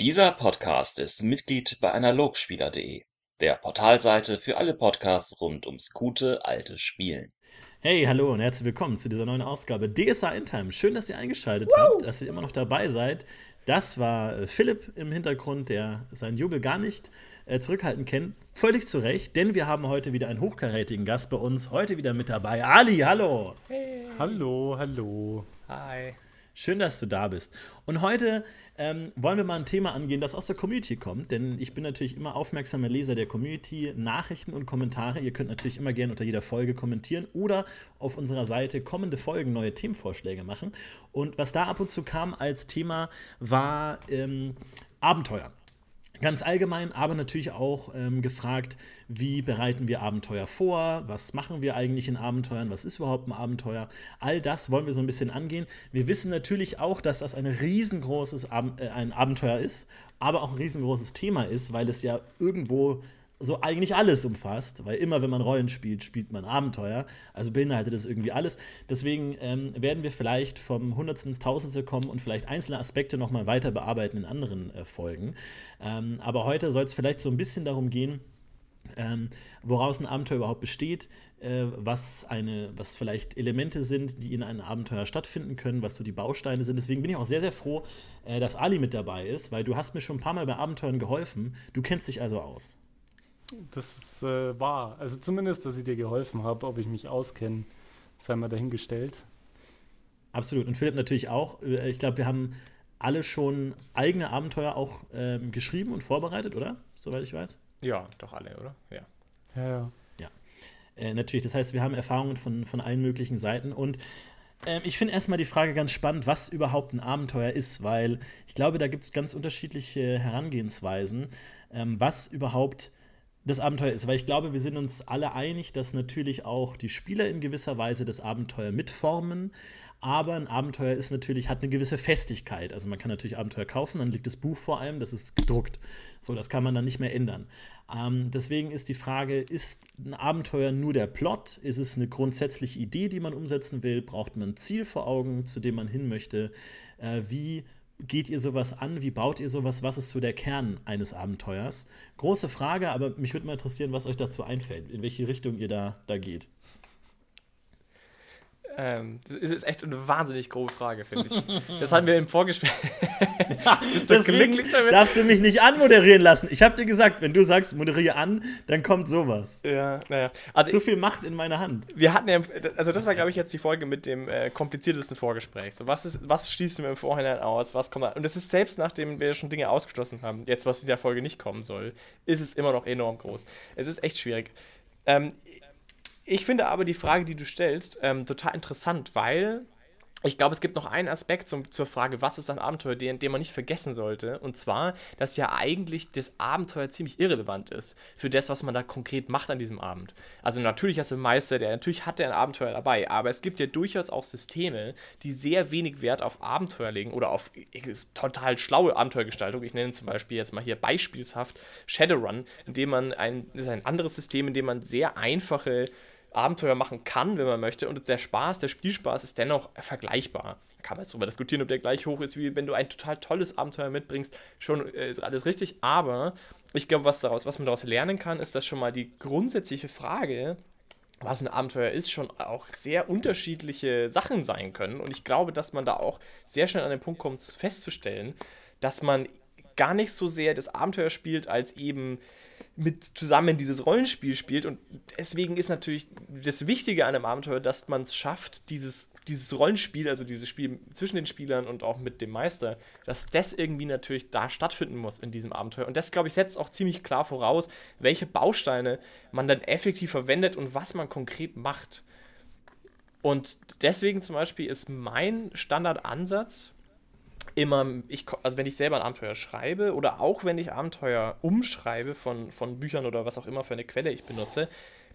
Dieser Podcast ist Mitglied bei Analogspieler.de, der Portalseite für alle Podcasts rund ums gute alte Spielen. Hey, hallo und herzlich willkommen zu dieser neuen Ausgabe DSA in Time. Schön, dass ihr eingeschaltet Woo! habt, dass ihr immer noch dabei seid. Das war äh, Philipp im Hintergrund, der seinen Jubel gar nicht äh, zurückhalten kann. Völlig zu Recht, denn wir haben heute wieder einen hochkarätigen Gast bei uns. Heute wieder mit dabei. Ali, hallo. Hey. Hallo, hallo. Hi. Schön, dass du da bist. Und heute ähm, wollen wir mal ein Thema angehen, das aus der Community kommt, denn ich bin natürlich immer aufmerksamer Leser der Community, Nachrichten und Kommentare. Ihr könnt natürlich immer gerne unter jeder Folge kommentieren oder auf unserer Seite kommende Folgen neue Themenvorschläge machen. Und was da ab und zu kam als Thema war ähm, Abenteuer. Ganz allgemein, aber natürlich auch ähm, gefragt, wie bereiten wir Abenteuer vor? Was machen wir eigentlich in Abenteuern? Was ist überhaupt ein Abenteuer? All das wollen wir so ein bisschen angehen. Wir wissen natürlich auch, dass das ein riesengroßes Ab äh, ein Abenteuer ist, aber auch ein riesengroßes Thema ist, weil es ja irgendwo so eigentlich alles umfasst, weil immer, wenn man Rollen spielt, spielt man Abenteuer. Also beinhaltet das irgendwie alles. Deswegen ähm, werden wir vielleicht vom Hundertsten ins Tausendste kommen und vielleicht einzelne Aspekte nochmal weiter bearbeiten in anderen äh, Folgen. Ähm, aber heute soll es vielleicht so ein bisschen darum gehen, ähm, woraus ein Abenteuer überhaupt besteht, äh, was, eine, was vielleicht Elemente sind, die in einem Abenteuer stattfinden können, was so die Bausteine sind. Deswegen bin ich auch sehr, sehr froh, äh, dass Ali mit dabei ist, weil du hast mir schon ein paar Mal bei Abenteuern geholfen. Du kennst dich also aus. Das ist äh, wahr. Also zumindest, dass ich dir geholfen habe, ob ich mich auskenne, sei mal dahingestellt. Absolut. Und Philipp natürlich auch. Äh, ich glaube, wir haben alle schon eigene Abenteuer auch ähm, geschrieben und vorbereitet, oder? Soweit ich weiß. Ja, doch alle, oder? Ja. Ja, ja. ja. Äh, natürlich. Das heißt, wir haben Erfahrungen von, von allen möglichen Seiten. Und äh, ich finde erstmal die Frage ganz spannend, was überhaupt ein Abenteuer ist, weil ich glaube, da gibt es ganz unterschiedliche Herangehensweisen, ähm, was überhaupt das Abenteuer ist. Weil ich glaube, wir sind uns alle einig, dass natürlich auch die Spieler in gewisser Weise das Abenteuer mitformen. Aber ein Abenteuer ist natürlich, hat eine gewisse Festigkeit. Also man kann natürlich Abenteuer kaufen, dann liegt das Buch vor allem, das ist gedruckt. So, das kann man dann nicht mehr ändern. Ähm, deswegen ist die Frage, ist ein Abenteuer nur der Plot? Ist es eine grundsätzliche Idee, die man umsetzen will? Braucht man ein Ziel vor Augen, zu dem man hin möchte? Äh, wie geht ihr sowas an? Wie baut ihr sowas? Was ist so der Kern eines Abenteuers? Große Frage, aber mich würde mal interessieren, was euch dazu einfällt, in welche Richtung ihr da, da geht. Ähm, das ist echt eine wahnsinnig grobe Frage, finde ich. Das hatten wir im Vorgespräch. Ja, deswegen darfst du mich nicht anmoderieren lassen. Ich habe dir gesagt, wenn du sagst, moderiere an, dann kommt sowas. Ja, naja. Also Zu viel Macht in meiner Hand. Wir hatten ja, also das war, glaube ich, jetzt die Folge mit dem äh, kompliziertesten Vorgespräch. So, was, ist, was schließen wir im Vorhinein aus? Was kommt da? Und das ist selbst nachdem wir schon Dinge ausgeschlossen haben, jetzt was in der Folge nicht kommen soll, ist es immer noch enorm groß. Es ist echt schwierig. Ähm, ich finde aber die Frage, die du stellst, ähm, total interessant, weil ich glaube, es gibt noch einen Aspekt zum, zur Frage, was ist ein Abenteuer, den, den man nicht vergessen sollte. Und zwar, dass ja eigentlich das Abenteuer ziemlich irrelevant ist für das, was man da konkret macht an diesem Abend. Also natürlich hast du einen Meister, der natürlich hat der ein Abenteuer dabei, aber es gibt ja durchaus auch Systeme, die sehr wenig Wert auf Abenteuer legen oder auf total schlaue Abenteuergestaltung. Ich nenne zum Beispiel jetzt mal hier beispielshaft Shadowrun, in dem man ein, das ist ein anderes System, in dem man sehr einfache Abenteuer machen kann, wenn man möchte. Und der Spaß, der Spielspaß ist dennoch vergleichbar. Da kann man jetzt darüber diskutieren, ob der gleich hoch ist, wie wenn du ein total tolles Abenteuer mitbringst. Schon äh, ist alles richtig. Aber ich glaube, was, was man daraus lernen kann, ist, dass schon mal die grundsätzliche Frage, was ein Abenteuer ist, schon auch sehr unterschiedliche Sachen sein können. Und ich glaube, dass man da auch sehr schnell an den Punkt kommt, festzustellen, dass man gar nicht so sehr das Abenteuer spielt, als eben mit zusammen dieses Rollenspiel spielt. Und deswegen ist natürlich das Wichtige an einem Abenteuer, dass man es schafft, dieses, dieses Rollenspiel, also dieses Spiel zwischen den Spielern und auch mit dem Meister, dass das irgendwie natürlich da stattfinden muss in diesem Abenteuer. Und das, glaube ich, setzt auch ziemlich klar voraus, welche Bausteine man dann effektiv verwendet und was man konkret macht. Und deswegen zum Beispiel ist mein Standardansatz, immer, ich, also wenn ich selber ein Abenteuer schreibe oder auch wenn ich Abenteuer umschreibe von, von Büchern oder was auch immer für eine Quelle ich benutze,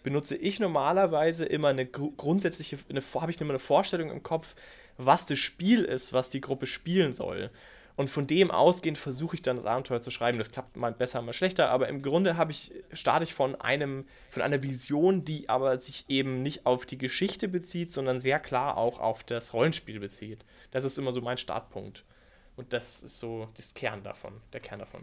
benutze ich normalerweise immer eine grundsätzliche, eine, habe ich immer eine Vorstellung im Kopf, was das Spiel ist, was die Gruppe spielen soll. Und von dem ausgehend versuche ich dann das Abenteuer zu schreiben. Das klappt mal besser, mal schlechter, aber im Grunde habe ich, starte ich von einem, von einer Vision, die aber sich eben nicht auf die Geschichte bezieht, sondern sehr klar auch auf das Rollenspiel bezieht. Das ist immer so mein Startpunkt. Und das ist so das Kern davon, der Kern davon.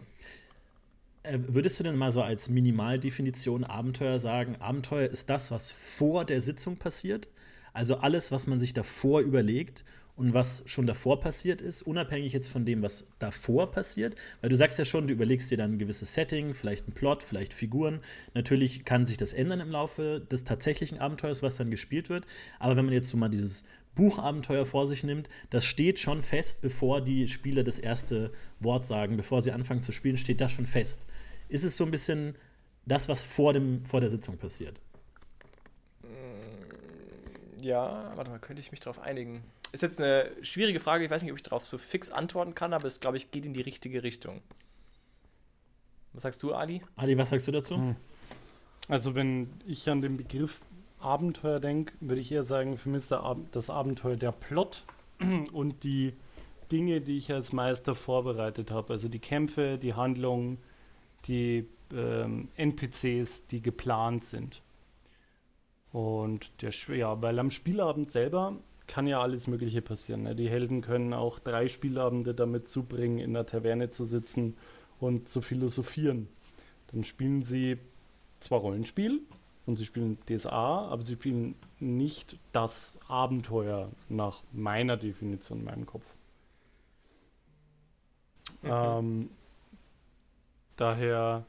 Äh, würdest du denn mal so als Minimaldefinition Abenteuer sagen, Abenteuer ist das, was vor der Sitzung passiert? Also alles, was man sich davor überlegt und was schon davor passiert ist, unabhängig jetzt von dem, was davor passiert. Weil du sagst ja schon, du überlegst dir dann ein gewisses Setting, vielleicht einen Plot, vielleicht Figuren. Natürlich kann sich das ändern im Laufe des tatsächlichen Abenteuers, was dann gespielt wird. Aber wenn man jetzt so mal dieses Buchabenteuer vor sich nimmt, das steht schon fest, bevor die Spieler das erste Wort sagen, bevor sie anfangen zu spielen, steht das schon fest. Ist es so ein bisschen das, was vor, dem, vor der Sitzung passiert? Ja, warte mal, könnte ich mich darauf einigen? Ist jetzt eine schwierige Frage, ich weiß nicht, ob ich darauf so fix antworten kann, aber es, glaube ich, geht in die richtige Richtung. Was sagst du, Ali? Ali, was sagst du dazu? Hm. Also, wenn ich an den Begriff Abenteuer denke, würde ich eher sagen, für mich ist das Abenteuer der Plot und die Dinge, die ich als Meister vorbereitet habe. Also die Kämpfe, die Handlungen, die ähm, NPCs, die geplant sind. Und der, ja, weil am Spielabend selber kann ja alles Mögliche passieren. Ne? Die Helden können auch drei Spielabende damit zubringen, in der Taverne zu sitzen und zu philosophieren. Dann spielen sie zwar Rollenspiel und sie spielen DSA, aber sie spielen nicht das Abenteuer nach meiner Definition in meinem Kopf. Okay. Ähm, daher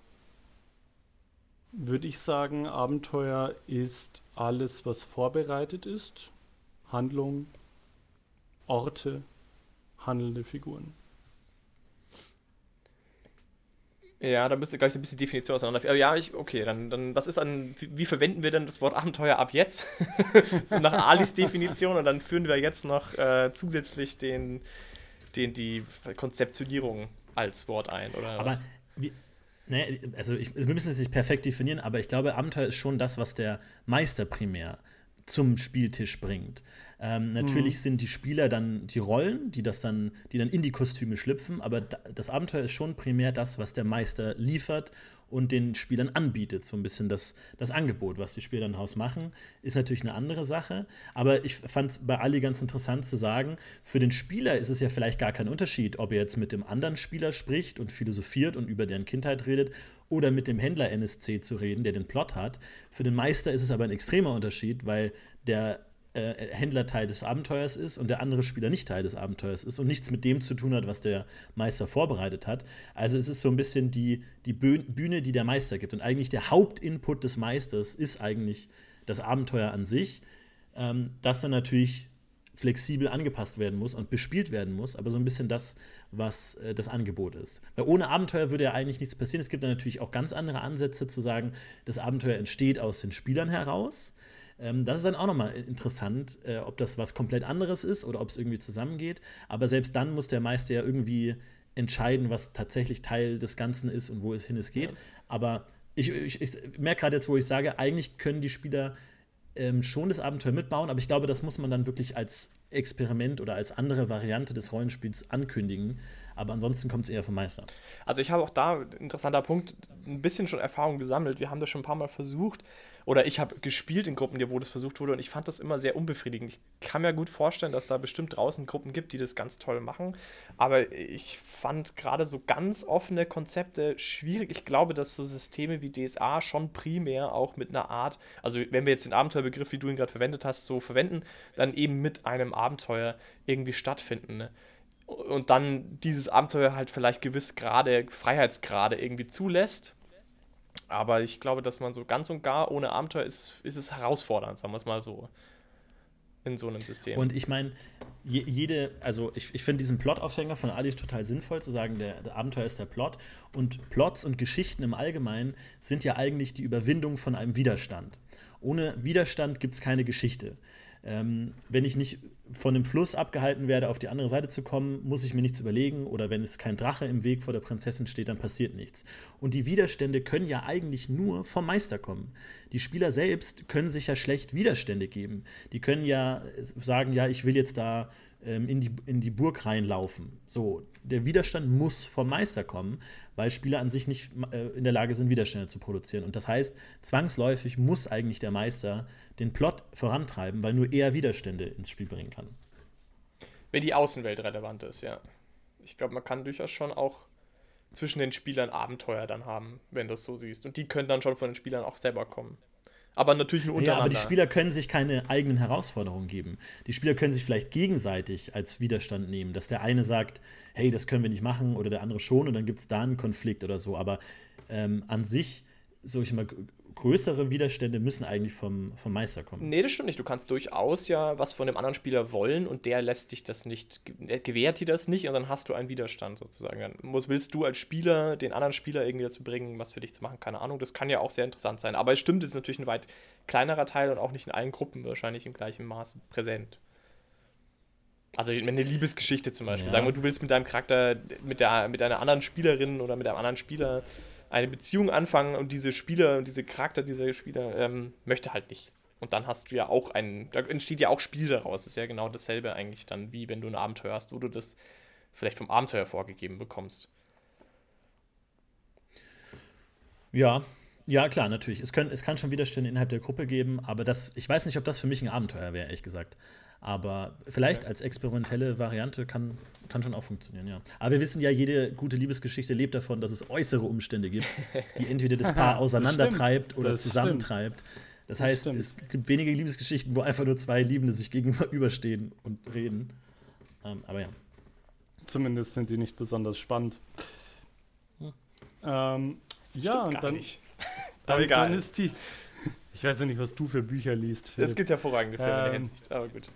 würde ich sagen, Abenteuer ist alles, was vorbereitet ist. Handlung, Orte, handelnde Figuren. Ja, da müsste gleich ein bisschen Definition auseinander. Aber ja, ich, okay, dann, dann was ist an, wie, wie verwenden wir denn das Wort Abenteuer ab jetzt? so nach Alis Definition und dann führen wir jetzt noch äh, zusätzlich den, den, die Konzeptionierung als Wort ein, oder? Aber was? Wie, Ne, also ich, wir müssen es nicht perfekt definieren, aber ich glaube, Abenteuer ist schon das, was der Meister primär zum Spieltisch bringt. Ähm, natürlich mhm. sind die Spieler dann die Rollen, die das dann, die dann in die Kostüme schlüpfen, aber das Abenteuer ist schon primär das, was der Meister liefert und den Spielern anbietet. So ein bisschen das, das Angebot, was die Spieler im Haus machen, ist natürlich eine andere Sache. Aber ich fand es bei Ali ganz interessant zu sagen, für den Spieler ist es ja vielleicht gar kein Unterschied, ob er jetzt mit dem anderen Spieler spricht und philosophiert und über deren Kindheit redet oder mit dem Händler NSC zu reden, der den Plot hat. Für den Meister ist es aber ein extremer Unterschied, weil der äh, Händler Teil des Abenteuers ist und der andere Spieler nicht Teil des Abenteuers ist und nichts mit dem zu tun hat, was der Meister vorbereitet hat. Also es ist so ein bisschen die, die Bühne, die der Meister gibt. Und eigentlich der Hauptinput des Meisters ist eigentlich das Abenteuer an sich, ähm, das dann natürlich flexibel angepasst werden muss und bespielt werden muss, aber so ein bisschen das, was äh, das Angebot ist. Weil ohne Abenteuer würde ja eigentlich nichts passieren. Es gibt dann natürlich auch ganz andere Ansätze zu sagen, das Abenteuer entsteht aus den Spielern heraus. Ähm, das ist dann auch nochmal interessant, äh, ob das was komplett anderes ist oder ob es irgendwie zusammengeht. Aber selbst dann muss der Meister ja irgendwie entscheiden, was tatsächlich Teil des Ganzen ist und wo es hin es geht. Ja. Aber ich, ich, ich merke gerade jetzt, wo ich sage, eigentlich können die Spieler ähm, schon das Abenteuer mitbauen, aber ich glaube, das muss man dann wirklich als Experiment oder als andere Variante des Rollenspiels ankündigen. Aber ansonsten kommt es eher vom Meister. Also ich habe auch da, interessanter Punkt, ein bisschen schon Erfahrung gesammelt. Wir haben das schon ein paar Mal versucht, oder ich habe gespielt in Gruppen, wo das versucht wurde und ich fand das immer sehr unbefriedigend. Ich kann mir gut vorstellen, dass da bestimmt draußen Gruppen gibt, die das ganz toll machen, aber ich fand gerade so ganz offene Konzepte schwierig. Ich glaube, dass so Systeme wie DSA schon primär auch mit einer Art, also wenn wir jetzt den Abenteuerbegriff, wie du ihn gerade verwendet hast, so verwenden, dann eben mit einem Abenteuer irgendwie stattfinden. Ne? und dann dieses Abenteuer halt vielleicht gewiss Grade, Freiheitsgrade irgendwie zulässt aber ich glaube, dass man so ganz und gar ohne Abenteuer ist, ist es herausfordernd, sagen wir es mal so. In so einem System. Und ich meine, jede, also ich, ich finde diesen Plot-Aufhänger von Ali total sinnvoll, zu sagen, der, der, Abenteuer ist der Plot. Und Plots und Geschichten im Allgemeinen sind ja eigentlich die Überwindung von einem Widerstand. Ohne Widerstand gibt es keine Geschichte. Ähm, wenn ich nicht von dem Fluss abgehalten werde, auf die andere Seite zu kommen, muss ich mir nichts überlegen. Oder wenn es kein Drache im Weg vor der Prinzessin steht, dann passiert nichts. Und die Widerstände können ja eigentlich nur vom Meister kommen. Die Spieler selbst können sich ja schlecht Widerstände geben. Die können ja sagen, ja, ich will jetzt da ähm, in, die, in die Burg reinlaufen. So, der Widerstand muss vom Meister kommen, weil Spieler an sich nicht äh, in der Lage sind, Widerstände zu produzieren. Und das heißt, zwangsläufig muss eigentlich der Meister den Plot vorantreiben, weil nur er Widerstände ins Spiel bringen kann. Wenn die Außenwelt relevant ist, ja. Ich glaube, man kann durchaus schon auch zwischen den Spielern Abenteuer dann haben, wenn du es so siehst. Und die können dann schon von den Spielern auch selber kommen. Aber natürlich nur untereinander. Ja, aber die Spieler können sich keine eigenen Herausforderungen geben. Die Spieler können sich vielleicht gegenseitig als Widerstand nehmen, dass der eine sagt, hey, das können wir nicht machen, oder der andere schon, und dann gibt es da einen Konflikt oder so. Aber ähm, an sich, so ich mal, größere Widerstände müssen eigentlich vom, vom Meister kommen. Nee, das stimmt nicht. Du kannst durchaus ja was von dem anderen Spieler wollen und der lässt dich das nicht, gewährt dir das nicht und dann hast du einen Widerstand sozusagen. Dann muss, willst du als Spieler den anderen Spieler irgendwie dazu bringen, was für dich zu machen? Keine Ahnung. Das kann ja auch sehr interessant sein. Aber es stimmt, es ist natürlich ein weit kleinerer Teil und auch nicht in allen Gruppen wahrscheinlich im gleichen Maße präsent. Also eine Liebesgeschichte zum Beispiel. Ja. Sagen wir, du willst mit deinem Charakter, mit, der, mit deiner anderen Spielerin oder mit einem anderen Spieler eine Beziehung anfangen und diese Spieler und diese Charakter dieser Spieler ähm, möchte halt nicht. Und dann hast du ja auch einen, da entsteht ja auch Spiel daraus. Das ist ja genau dasselbe eigentlich dann, wie wenn du ein Abenteuer hast, wo du das vielleicht vom Abenteuer vorgegeben bekommst. Ja, ja, klar, natürlich. Es, können, es kann schon Widerstände innerhalb der Gruppe geben, aber das, ich weiß nicht, ob das für mich ein Abenteuer wäre, ehrlich gesagt. Aber vielleicht okay. als experimentelle Variante kann, kann schon auch funktionieren, ja. Aber wir wissen ja, jede gute Liebesgeschichte lebt davon, dass es äußere Umstände gibt, die entweder das Paar auseinandertreibt oder das zusammentreibt. Das, das heißt, stimmt. es gibt wenige Liebesgeschichten, wo einfach nur zwei Liebende sich gegenüberstehen und reden. Ähm, aber ja. Zumindest sind die nicht besonders spannend. Hm. Ähm, ja, und dann, dann, dann, ist die. Ich weiß ja nicht, was du für Bücher liest. Philipp. Es gibt hervorragende Filme ähm, in der ähm, Hinsicht, aber gut.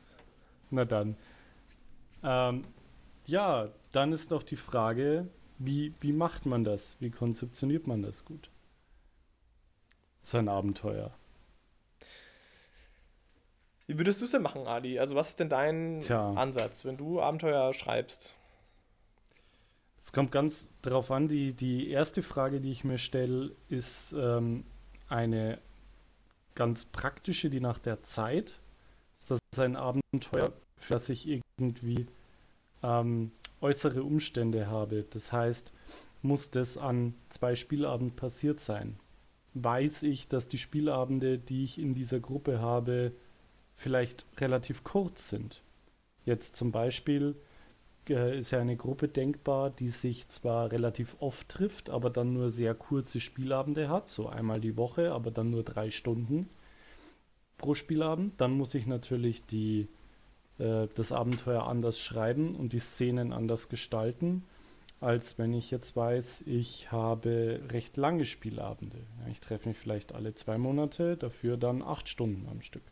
Na dann. Ähm, ja, dann ist doch die Frage, wie, wie macht man das? Wie konzeptioniert man das gut? So ein Abenteuer. Wie würdest du es denn machen, Adi? Also, was ist denn dein Tja. Ansatz, wenn du Abenteuer schreibst? Es kommt ganz darauf an. Die, die erste Frage, die ich mir stelle, ist ähm, eine ganz praktische, die nach der Zeit ist das ein Abenteuer, für das ich irgendwie ähm, äußere Umstände habe. Das heißt, muss das an zwei Spielabenden passiert sein? Weiß ich, dass die Spielabende, die ich in dieser Gruppe habe, vielleicht relativ kurz sind? Jetzt zum Beispiel äh, ist ja eine Gruppe denkbar, die sich zwar relativ oft trifft, aber dann nur sehr kurze Spielabende hat, so einmal die Woche, aber dann nur drei Stunden pro Spielabend. Dann muss ich natürlich die, äh, das Abenteuer anders schreiben und die Szenen anders gestalten, als wenn ich jetzt weiß, ich habe recht lange Spielabende. Ja, ich treffe mich vielleicht alle zwei Monate, dafür dann acht Stunden am Stück.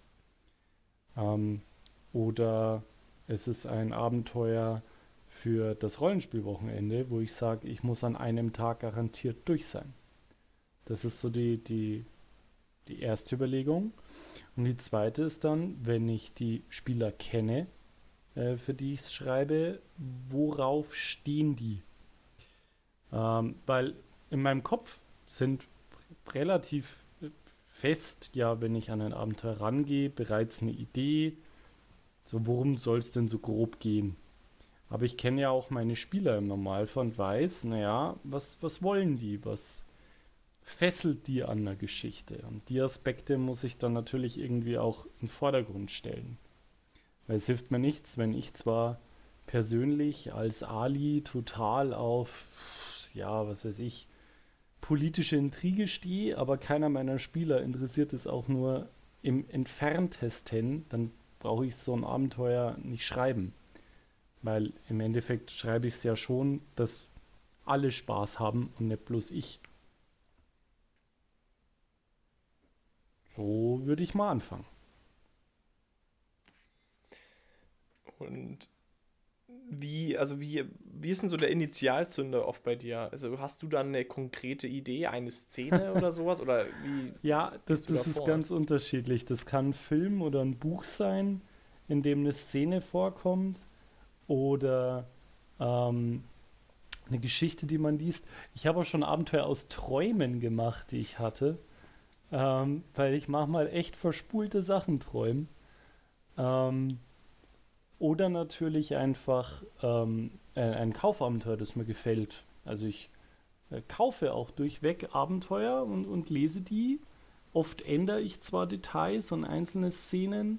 Ähm, oder es ist ein Abenteuer für das Rollenspielwochenende, wo ich sage, ich muss an einem Tag garantiert durch sein. Das ist so die, die, die erste Überlegung. Und die zweite ist dann, wenn ich die Spieler kenne, äh, für die ich es schreibe, worauf stehen die? Ähm, weil in meinem Kopf sind relativ fest, ja, wenn ich an ein Abenteuer rangehe, bereits eine Idee, so worum soll es denn so grob gehen? Aber ich kenne ja auch meine Spieler im Normalfall und weiß, naja, was, was wollen die? Was, fesselt die an der Geschichte. Und die Aspekte muss ich dann natürlich irgendwie auch in den Vordergrund stellen. Weil es hilft mir nichts, wenn ich zwar persönlich als Ali total auf, ja, was weiß ich, politische Intrige stehe, aber keiner meiner Spieler interessiert es auch nur im entferntesten, dann brauche ich so ein Abenteuer nicht schreiben. Weil im Endeffekt schreibe ich es ja schon, dass alle Spaß haben und nicht bloß ich. So würde ich mal anfangen. Und wie, also wie, wie ist denn so der Initialzünder oft bei dir? Also hast du dann eine konkrete Idee, eine Szene oder sowas? Oder wie? Ja, das, das ist ganz unterschiedlich. Das kann ein Film oder ein Buch sein, in dem eine Szene vorkommt. Oder ähm, eine Geschichte, die man liest. Ich habe auch schon Abenteuer aus Träumen gemacht, die ich hatte. Ähm, weil ich manchmal echt verspulte Sachen träume. Ähm, oder natürlich einfach ähm, ein, Kaufabenteuer, das mir gefällt. Also ich äh, kaufe auch durchweg Abenteuer und, und lese die. Oft ändere ich zwar Details und einzelne Szenen,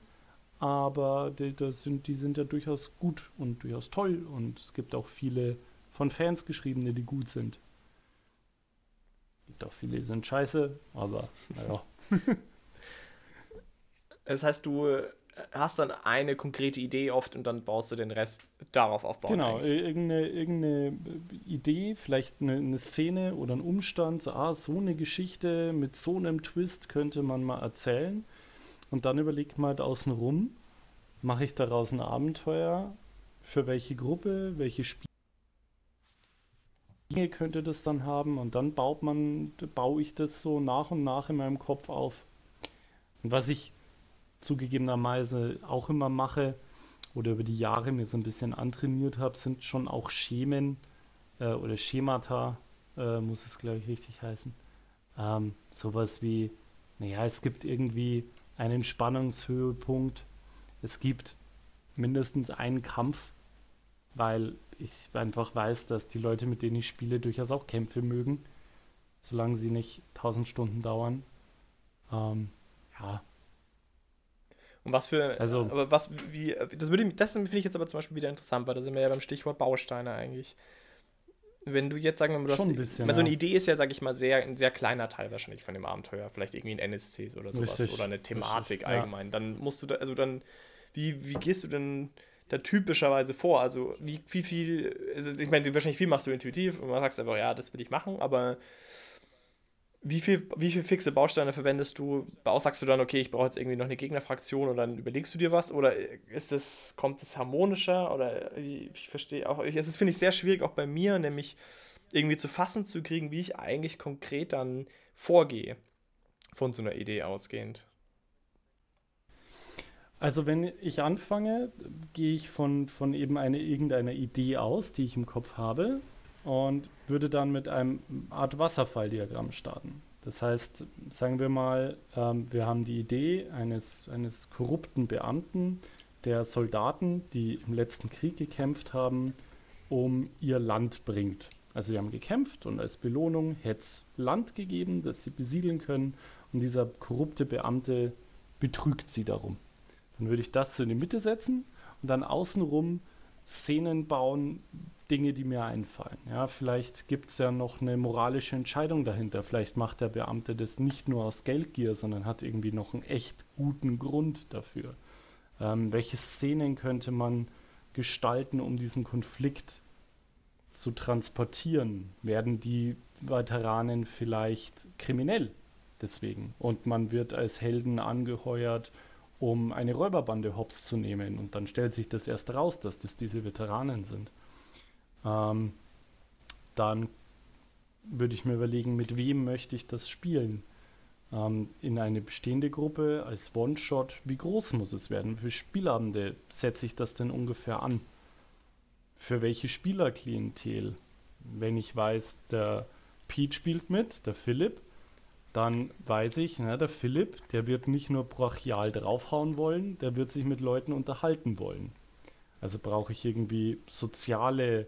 aber die, das sind, die sind ja durchaus gut und durchaus toll und es gibt auch viele von Fans geschriebene, die gut sind. Gibt auch viele, die sind scheiße, aber naja. Das heißt, du hast dann eine konkrete Idee oft und dann baust du den Rest darauf aufbauen. Genau, eigentlich. irgendeine, irgendeine Idee, vielleicht eine, eine Szene oder ein Umstand, so, ah, so eine Geschichte mit so einem Twist könnte man mal erzählen. Und dann überlegt man halt außen rum, mache ich daraus ein Abenteuer, für welche Gruppe, welche Spiele könnte das dann haben und dann baut man, baue ich das so nach und nach in meinem Kopf auf. Und was ich zugegebenerweise auch immer mache oder über die Jahre mir so ein bisschen antrainiert habe, sind schon auch Schemen äh, oder Schemata, äh, muss es glaube ich richtig heißen. Ähm, sowas wie, naja, es gibt irgendwie einen Spannungshöhepunkt, es gibt mindestens einen Kampf, weil ich einfach weiß, dass die Leute, mit denen ich spiele, durchaus auch Kämpfe mögen, solange sie nicht tausend Stunden dauern. Ähm, ja, Und was für, Also- aber was, wie, das würde, das finde ich jetzt aber zum Beispiel wieder interessant, weil da sind wir ja beim Stichwort Bausteine eigentlich. Wenn du jetzt sagen wir mal, du Schon hast, ein bisschen, weil so eine ja. Idee ist ja, sag ich mal, sehr, ein sehr kleiner Teil wahrscheinlich von dem Abenteuer. Vielleicht irgendwie ein NSCs oder sowas Richtig, oder eine Thematik richtig, ja. allgemein. Dann musst du da, also dann, wie, wie gehst du denn da typischerweise vor? Also wie, wie viel, also ich meine, wahrscheinlich viel machst du intuitiv und man sagst einfach, ja, das will ich machen, aber wie viel, wie viel fixe Bausteine verwendest du? Sagst du dann, okay, ich brauche jetzt irgendwie noch eine Gegnerfraktion und dann überlegst du dir was? Oder ist das, kommt das harmonischer? Oder ich verstehe auch, ich- es ist, finde ich, sehr schwierig, auch bei mir, nämlich irgendwie zu fassen zu kriegen, wie ich eigentlich konkret dann vorgehe. Von so einer Idee ausgehend. Also wenn ich anfange, gehe ich von, von eben eine, irgendeiner Idee aus, die ich im Kopf habe und würde dann mit einem Art Wasserfalldiagramm starten. Das heißt, sagen wir mal, ähm, wir haben die Idee eines, eines korrupten Beamten, der Soldaten, die im letzten Krieg gekämpft haben, um ihr Land bringt. Also sie haben gekämpft und als Belohnung hätte es Land gegeben, das sie besiedeln können und dieser korrupte Beamte betrügt sie darum. Dann würde ich das so in die Mitte setzen und dann außenrum Szenen bauen, Dinge, die mir einfallen. Ja, vielleicht gibt es ja noch eine moralische Entscheidung dahinter. Vielleicht macht der Beamte das nicht nur aus Geldgier, sondern hat irgendwie noch einen echt guten Grund dafür. Ähm, welche Szenen könnte man gestalten, um diesen Konflikt zu transportieren? Werden die Veteranen vielleicht kriminell deswegen? Und man wird als Helden angeheuert, um eine Räuberbande hops zu nehmen. Und dann stellt sich das erst raus, dass das diese Veteranen sind. Ähm, dann würde ich mir überlegen, mit wem möchte ich das spielen? Ähm, in eine bestehende Gruppe als One-Shot, wie groß muss es werden? Viele Spielabende setze ich das denn ungefähr an? Für welche Spielerklientel? Wenn ich weiß, der Pete spielt mit, der Philipp, dann weiß ich, na, der Philipp, der wird nicht nur brachial draufhauen wollen, der wird sich mit Leuten unterhalten wollen. Also brauche ich irgendwie soziale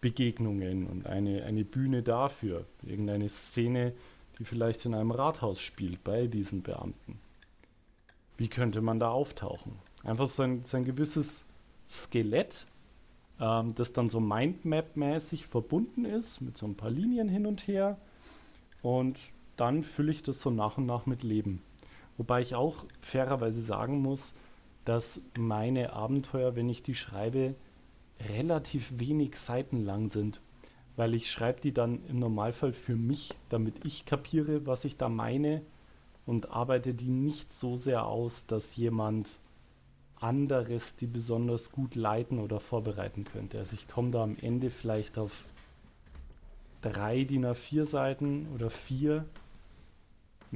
Begegnungen und eine, eine Bühne dafür. Irgendeine Szene, die vielleicht in einem Rathaus spielt bei diesen Beamten. Wie könnte man da auftauchen? Einfach so ein, so ein gewisses Skelett, ähm, das dann so Mindmap-mäßig verbunden ist, mit so ein paar Linien hin und her. Und dann fülle ich das so nach und nach mit Leben. Wobei ich auch fairerweise sagen muss, dass meine Abenteuer, wenn ich die schreibe, relativ wenig Seiten lang sind. Weil ich schreibe die dann im Normalfall für mich, damit ich kapiere, was ich da meine und arbeite die nicht so sehr aus, dass jemand anderes die besonders gut leiten oder vorbereiten könnte. Also ich komme da am Ende vielleicht auf drei DIN A4 Seiten oder vier.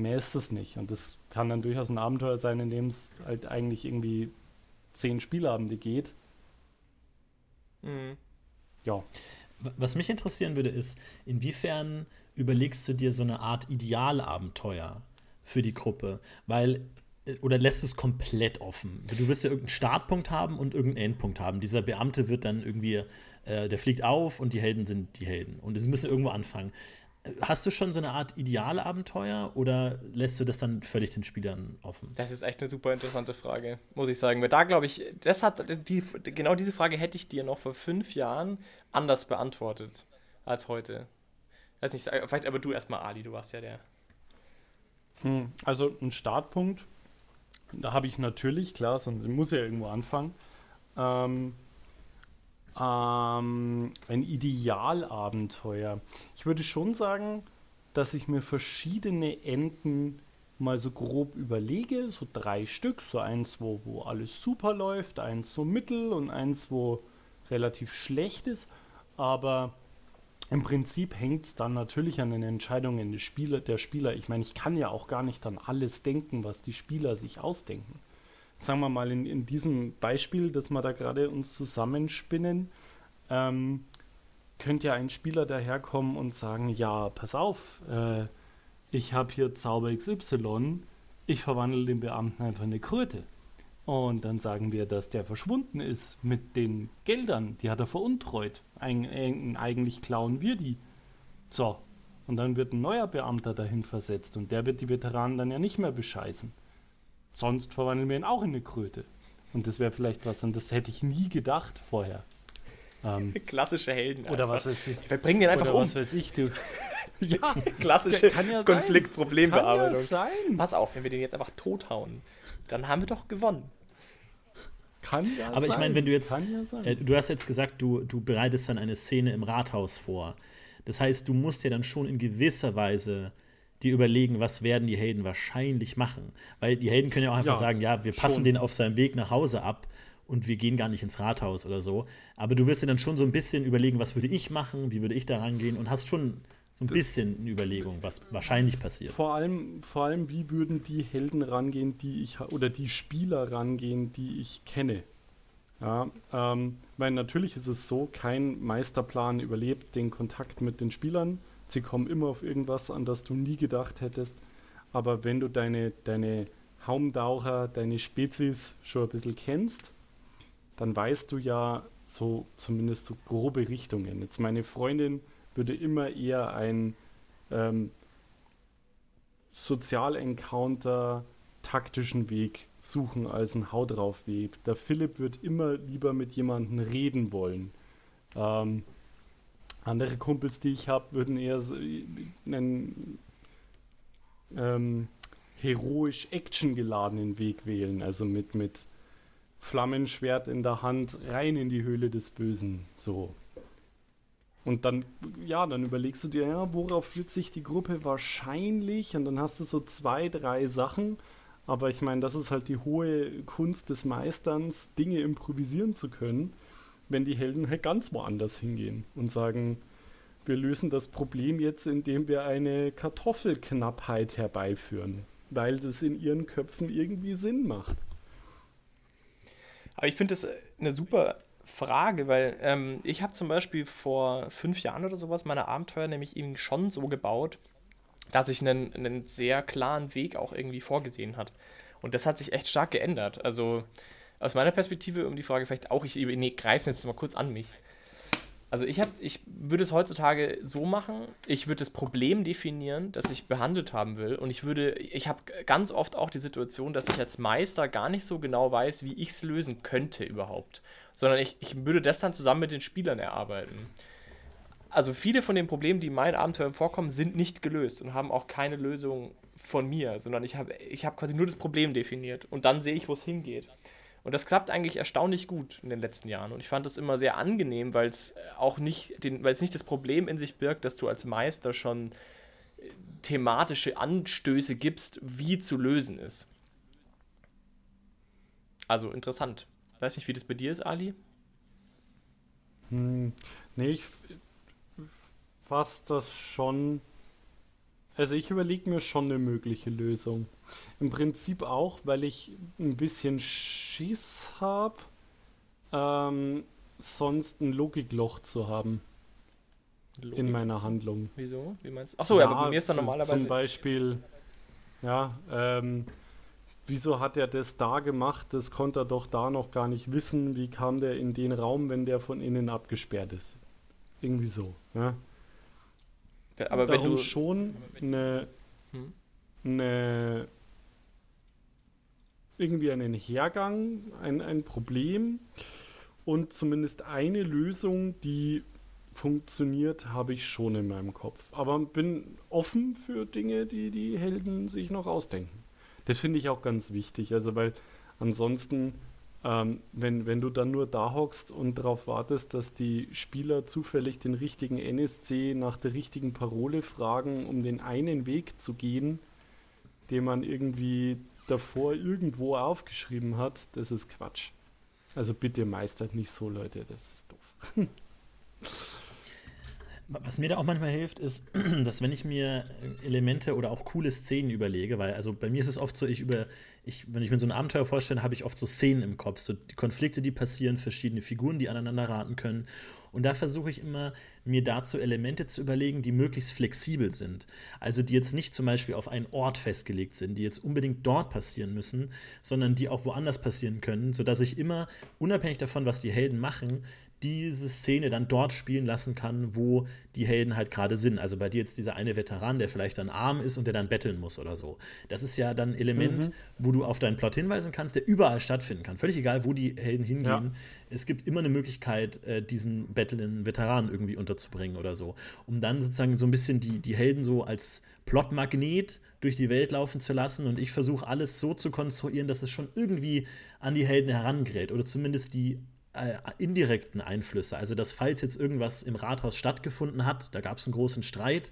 Mehr ist es nicht. Und das kann dann durchaus ein Abenteuer sein, in dem es halt eigentlich irgendwie zehn Spielabende geht. Mhm. Ja, Was mich interessieren würde, ist, inwiefern überlegst du dir so eine Art Idealabenteuer für die Gruppe? Weil, äh, oder lässt du es komplett offen? Du wirst ja irgendeinen Startpunkt haben und irgendeinen Endpunkt haben. Dieser Beamte wird dann irgendwie, äh, der fliegt auf und die Helden sind die Helden. Und sie müssen irgendwo anfangen. Hast du schon so eine Art ideale Abenteuer oder lässt du das dann völlig den Spielern offen? Das ist echt eine super interessante Frage, muss ich sagen. Weil da glaube ich, das hat die, genau diese Frage hätte ich dir noch vor fünf Jahren anders beantwortet als heute. Weiß nicht, vielleicht aber du erstmal, Ali, du warst ja der. Hm, also ein Startpunkt, da habe ich natürlich, klar, sonst muss ja irgendwo anfangen. Ähm, ähm, ein Idealabenteuer. Ich würde schon sagen, dass ich mir verschiedene Enden mal so grob überlege, so drei Stück, so eins, wo, wo alles super läuft, eins so mittel und eins, wo relativ schlecht ist, aber im Prinzip hängt es dann natürlich an den Entscheidungen des Spieler, der Spieler. Ich meine, ich kann ja auch gar nicht an alles denken, was die Spieler sich ausdenken sagen wir mal, in, in diesem Beispiel, das wir da gerade uns zusammenspinnen, ähm, könnte ja ein Spieler daherkommen und sagen, ja, pass auf, äh, ich habe hier Zauber XY, ich verwandle den Beamten einfach in eine Kröte. Und dann sagen wir, dass der verschwunden ist mit den Geldern, die hat er veruntreut. Eig eigentlich klauen wir die. So, und dann wird ein neuer Beamter dahin versetzt und der wird die Veteranen dann ja nicht mehr bescheißen. Sonst verwandeln wir ihn auch in eine Kröte. Und das wäre vielleicht was, und das hätte ich nie gedacht vorher. Ähm, Klassische Helden. Oder was weiß ich. Wir bringen den einfach oder um. was weiß ich, du. ja, klassische ja Konflikt-Problembearbeitung. Ja Pass auf, wenn wir den jetzt einfach tothauen, dann haben wir doch gewonnen. Kann ja Aber sein. ich meine, wenn du jetzt, ja äh, du hast jetzt gesagt, du, du bereitest dann eine Szene im Rathaus vor. Das heißt, du musst ja dann schon in gewisser Weise die überlegen, was werden die Helden wahrscheinlich machen. Weil die Helden können ja auch einfach ja, sagen, ja, wir passen schon. den auf seinem Weg nach Hause ab und wir gehen gar nicht ins Rathaus oder so. Aber du wirst dir dann schon so ein bisschen überlegen, was würde ich machen, wie würde ich da rangehen und hast schon so ein das bisschen eine Überlegung, was wahrscheinlich passiert. Vor allem, vor allem, wie würden die Helden rangehen, die ich oder die Spieler rangehen, die ich kenne. Ja, ähm, weil natürlich ist es so, kein Meisterplan überlebt den Kontakt mit den Spielern. Sie kommen immer auf irgendwas, an das du nie gedacht hättest. Aber wenn du deine, deine Haumtaucher, deine Spezies schon ein bisschen kennst, dann weißt du ja so zumindest so grobe Richtungen. Jetzt meine Freundin würde immer eher ein ähm, Sozialencounter taktischen Weg suchen als ein Hau drauf Weg. Der Philipp wird immer lieber mit jemandem reden wollen. Ähm, andere Kumpels, die ich habe, würden eher einen ähm, heroisch actiongeladenen Weg wählen. Also mit, mit Flammenschwert in der Hand rein in die Höhle des Bösen. So. Und dann, ja, dann überlegst du dir, ja, worauf wird sich die Gruppe wahrscheinlich? Und dann hast du so zwei, drei Sachen. Aber ich meine, das ist halt die hohe Kunst des Meisterns, Dinge improvisieren zu können wenn die Helden halt ganz woanders hingehen und sagen, wir lösen das Problem jetzt, indem wir eine Kartoffelknappheit herbeiführen, weil das in ihren Köpfen irgendwie Sinn macht. Aber ich finde das eine super Frage, weil ähm, ich habe zum Beispiel vor fünf Jahren oder sowas meine Abenteuer nämlich eben schon so gebaut, dass ich einen, einen sehr klaren Weg auch irgendwie vorgesehen hat. Und das hat sich echt stark geändert. Also aus meiner Perspektive, um die Frage vielleicht auch, ich nee, greife jetzt mal kurz an mich. Also ich, ich würde es heutzutage so machen, ich würde das Problem definieren, das ich behandelt haben will. Und ich würde, ich habe ganz oft auch die Situation, dass ich als Meister gar nicht so genau weiß, wie ich es lösen könnte überhaupt. Sondern ich, ich würde das dann zusammen mit den Spielern erarbeiten. Also viele von den Problemen, die in meinen Abenteuern vorkommen, sind nicht gelöst und haben auch keine Lösung von mir, sondern ich habe ich hab quasi nur das Problem definiert und dann sehe ich, wo es hingeht. Und das klappt eigentlich erstaunlich gut in den letzten Jahren. Und ich fand das immer sehr angenehm, weil es auch nicht, weil es nicht das Problem in sich birgt, dass du als Meister schon äh, thematische Anstöße gibst, wie zu lösen ist. Also interessant. Weiß nicht, wie das bei dir ist, Ali? Hm, nee, ich fasse das schon. Also ich überlege mir schon eine mögliche Lösung. Im Prinzip auch, weil ich ein bisschen Schiss habe, ähm, sonst ein Logikloch zu haben. Logik in meiner Handlung. Wieso? Wie meinst du? Achso, ja, aber bei mir ist dann normalerweise. Zum Beispiel, ja, ähm, wieso hat er das da gemacht? Das konnte er doch da noch gar nicht wissen. Wie kam der in den Raum, wenn der von innen abgesperrt ist? Irgendwie so. Ja? Aber wenn du schon eine, hm? eine irgendwie einen Hergang, ein, ein Problem und zumindest eine Lösung, die funktioniert, habe ich schon in meinem Kopf. Aber bin offen für Dinge, die die Helden sich noch ausdenken. Das finde ich auch ganz wichtig, also weil ansonsten, ähm, wenn, wenn du dann nur da hockst und darauf wartest, dass die Spieler zufällig den richtigen NSC nach der richtigen Parole fragen, um den einen Weg zu gehen, den man irgendwie davor irgendwo aufgeschrieben hat, das ist Quatsch. Also bitte meistert nicht so, Leute, das ist doof. Was mir da auch manchmal hilft, ist, dass wenn ich mir Elemente oder auch coole Szenen überlege, weil also bei mir ist es oft so, ich über, ich, wenn ich mir so ein Abenteuer vorstelle, habe ich oft so Szenen im Kopf, so die Konflikte, die passieren, verschiedene Figuren, die aneinander raten können. Und da versuche ich immer, mir dazu Elemente zu überlegen, die möglichst flexibel sind. Also die jetzt nicht zum Beispiel auf einen Ort festgelegt sind, die jetzt unbedingt dort passieren müssen, sondern die auch woanders passieren können, sodass ich immer, unabhängig davon, was die Helden machen, diese Szene dann dort spielen lassen kann, wo die Helden halt gerade sind. Also bei dir jetzt dieser eine Veteran, der vielleicht dann arm ist und der dann betteln muss oder so. Das ist ja dann ein Element, mhm. wo du auf deinen Plot hinweisen kannst, der überall stattfinden kann. Völlig egal, wo die Helden hingehen. Ja. Es gibt immer eine Möglichkeit, äh, diesen bettelnden Veteran irgendwie unterzubringen oder so. Um dann sozusagen so ein bisschen die, die Helden so als Plotmagnet durch die Welt laufen zu lassen. Und ich versuche alles so zu konstruieren, dass es schon irgendwie an die Helden herangerät oder zumindest die äh, indirekten Einflüsse. Also, dass falls jetzt irgendwas im Rathaus stattgefunden hat, da gab es einen großen Streit,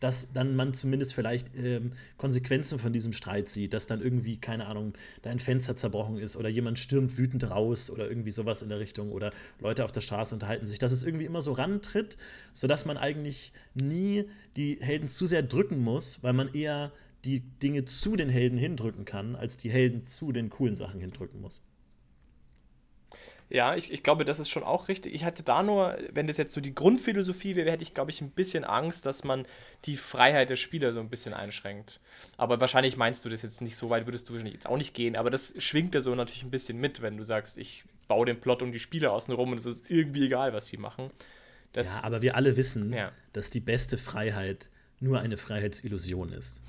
dass dann man zumindest vielleicht ähm, Konsequenzen von diesem Streit sieht, dass dann irgendwie, keine Ahnung, da ein Fenster zerbrochen ist oder jemand stürmt wütend raus oder irgendwie sowas in der Richtung oder Leute auf der Straße unterhalten sich, dass es irgendwie immer so rantritt, sodass man eigentlich nie die Helden zu sehr drücken muss, weil man eher die Dinge zu den Helden hindrücken kann, als die Helden zu den coolen Sachen hindrücken muss. Ja, ich, ich glaube, das ist schon auch richtig. Ich hatte da nur, wenn das jetzt so die Grundphilosophie wäre, hätte ich, glaube ich, ein bisschen Angst, dass man die Freiheit der Spieler so ein bisschen einschränkt. Aber wahrscheinlich meinst du das jetzt nicht so weit, würdest du wahrscheinlich jetzt auch nicht gehen. Aber das schwingt ja so natürlich ein bisschen mit, wenn du sagst, ich baue den Plot um die Spieler außenrum und es ist irgendwie egal, was sie machen. Das, ja, aber wir alle wissen, ja. dass die beste Freiheit nur eine Freiheitsillusion ist.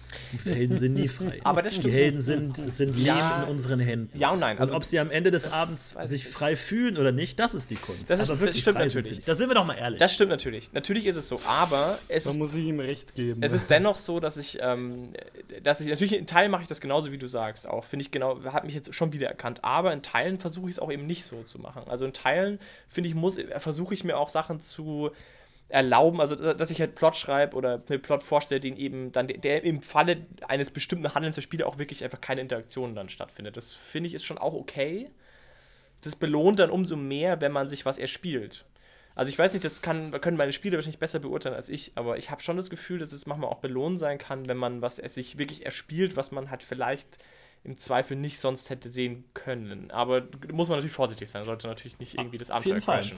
Die Helden sind nie frei. Aber das stimmt. Die Helden sind, sind Leben ja, in unseren Händen. Ja und nein. Also, und ob sie am Ende des Abends sich frei fühlen oder nicht, das ist die Kunst. Das, ist, aber wirklich das stimmt natürlich. Sind Da sind wir doch mal ehrlich. Das stimmt natürlich. Natürlich ist es so, aber es da ist, muss ich ihm recht geben. Es ist dennoch so, dass ich, ähm, dass ich natürlich in Teilen mache ich das genauso wie du sagst. Auch finde ich genau, hat mich jetzt schon wieder erkannt. Aber in Teilen versuche ich es auch eben nicht so zu machen. Also in Teilen finde ich muss versuche ich mir auch Sachen zu erlauben, also dass ich halt Plot schreibe oder mir Plot vorstelle, den eben dann, der im Falle eines bestimmten Handelns der Spieler auch wirklich einfach keine Interaktion dann stattfindet. Das finde ich ist schon auch okay. Das belohnt dann umso mehr, wenn man sich was erspielt. Also ich weiß nicht, das kann, können meine Spieler wahrscheinlich besser beurteilen als ich, aber ich habe schon das Gefühl, dass es manchmal auch belohnt sein kann, wenn man was es sich wirklich erspielt, was man halt vielleicht im Zweifel nicht sonst hätte sehen können. Aber muss man natürlich vorsichtig sein, sollte natürlich nicht irgendwie das Abenteuer crashen.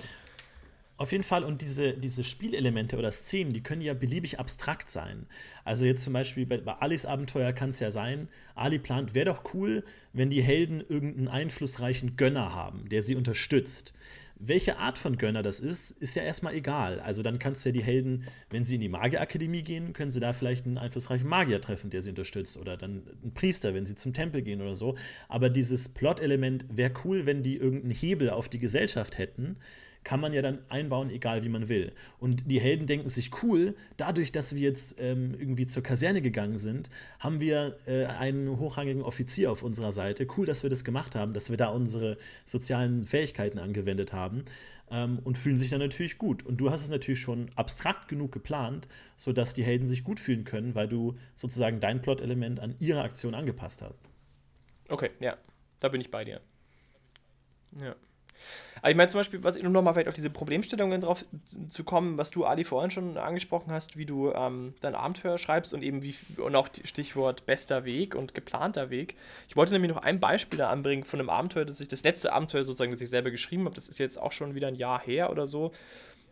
Auf jeden Fall, und diese, diese Spielelemente oder Szenen, die können ja beliebig abstrakt sein. Also jetzt zum Beispiel bei, bei Alis Abenteuer kann es ja sein, Ali plant, wäre doch cool, wenn die Helden irgendeinen einflussreichen Gönner haben, der sie unterstützt. Welche Art von Gönner das ist, ist ja erstmal egal. Also dann kannst du ja die Helden, wenn sie in die Magierakademie gehen, können sie da vielleicht einen einflussreichen Magier treffen, der sie unterstützt. Oder dann einen Priester, wenn sie zum Tempel gehen oder so. Aber dieses Plot-Element wäre cool, wenn die irgendeinen Hebel auf die Gesellschaft hätten, kann man ja dann einbauen, egal wie man will. Und die Helden denken sich, cool, dadurch, dass wir jetzt ähm, irgendwie zur Kaserne gegangen sind, haben wir äh, einen hochrangigen Offizier auf unserer Seite. Cool, dass wir das gemacht haben, dass wir da unsere sozialen Fähigkeiten angewendet haben. Ähm, und fühlen sich dann natürlich gut. Und du hast es natürlich schon abstrakt genug geplant, sodass die Helden sich gut fühlen können, weil du sozusagen dein Plot-Element an ihre Aktion angepasst hast. Okay, ja, da bin ich bei dir. Ja. Aber ich meine zum Beispiel, was um nochmal vielleicht auf diese Problemstellungen drauf zu kommen, was du, Ali, vorhin schon angesprochen hast, wie du ähm, dein Abenteuer schreibst und eben wie, und auch Stichwort bester Weg und geplanter Weg. Ich wollte nämlich noch ein Beispiel da anbringen von einem Abenteuer, das ich, das letzte Abenteuer sozusagen, das ich selber geschrieben habe, das ist jetzt auch schon wieder ein Jahr her oder so.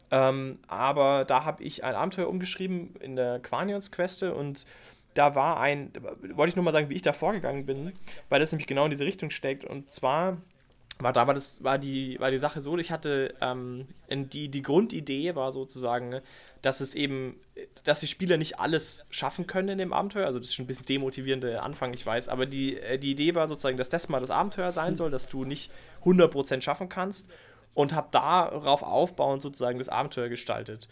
Ähm, aber da habe ich ein Abenteuer umgeschrieben in der Quanions-Queste und da war ein, wollte ich nur mal sagen, wie ich da vorgegangen bin, weil das nämlich genau in diese Richtung steckt. Und zwar war da war das war die war die Sache so ich hatte ähm, die die Grundidee war sozusagen dass es eben dass die Spieler nicht alles schaffen können in dem Abenteuer. Also das ist schon ein bisschen demotivierender Anfang ich weiß. Aber die äh, die Idee war sozusagen dass das mal das Abenteuer sein soll dass du nicht 100% schaffen kannst. Und habe darauf aufbauend sozusagen das Abenteuer gestaltet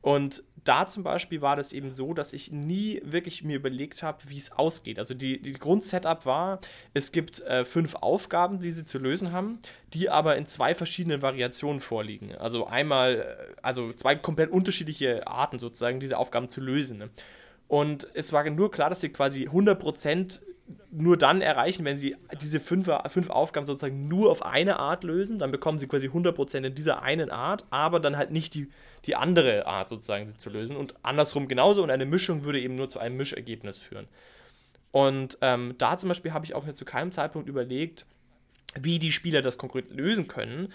und da zum Beispiel war das eben so, dass ich nie wirklich mir überlegt habe, wie es ausgeht. Also die, die Grundsetup war, es gibt äh, fünf Aufgaben, die sie zu lösen haben, die aber in zwei verschiedenen Variationen vorliegen. Also einmal, äh, also zwei komplett unterschiedliche Arten sozusagen, diese Aufgaben zu lösen. Ne? Und es war nur klar, dass sie quasi 100% nur dann erreichen, wenn sie diese fünf, fünf Aufgaben sozusagen nur auf eine Art lösen. Dann bekommen sie quasi 100% in dieser einen Art, aber dann halt nicht die, die andere Art sozusagen sie zu lösen. Und andersrum genauso. Und eine Mischung würde eben nur zu einem Mischergebnis führen. Und ähm, da zum Beispiel habe ich auch zu keinem Zeitpunkt überlegt, wie die Spieler das konkret lösen können,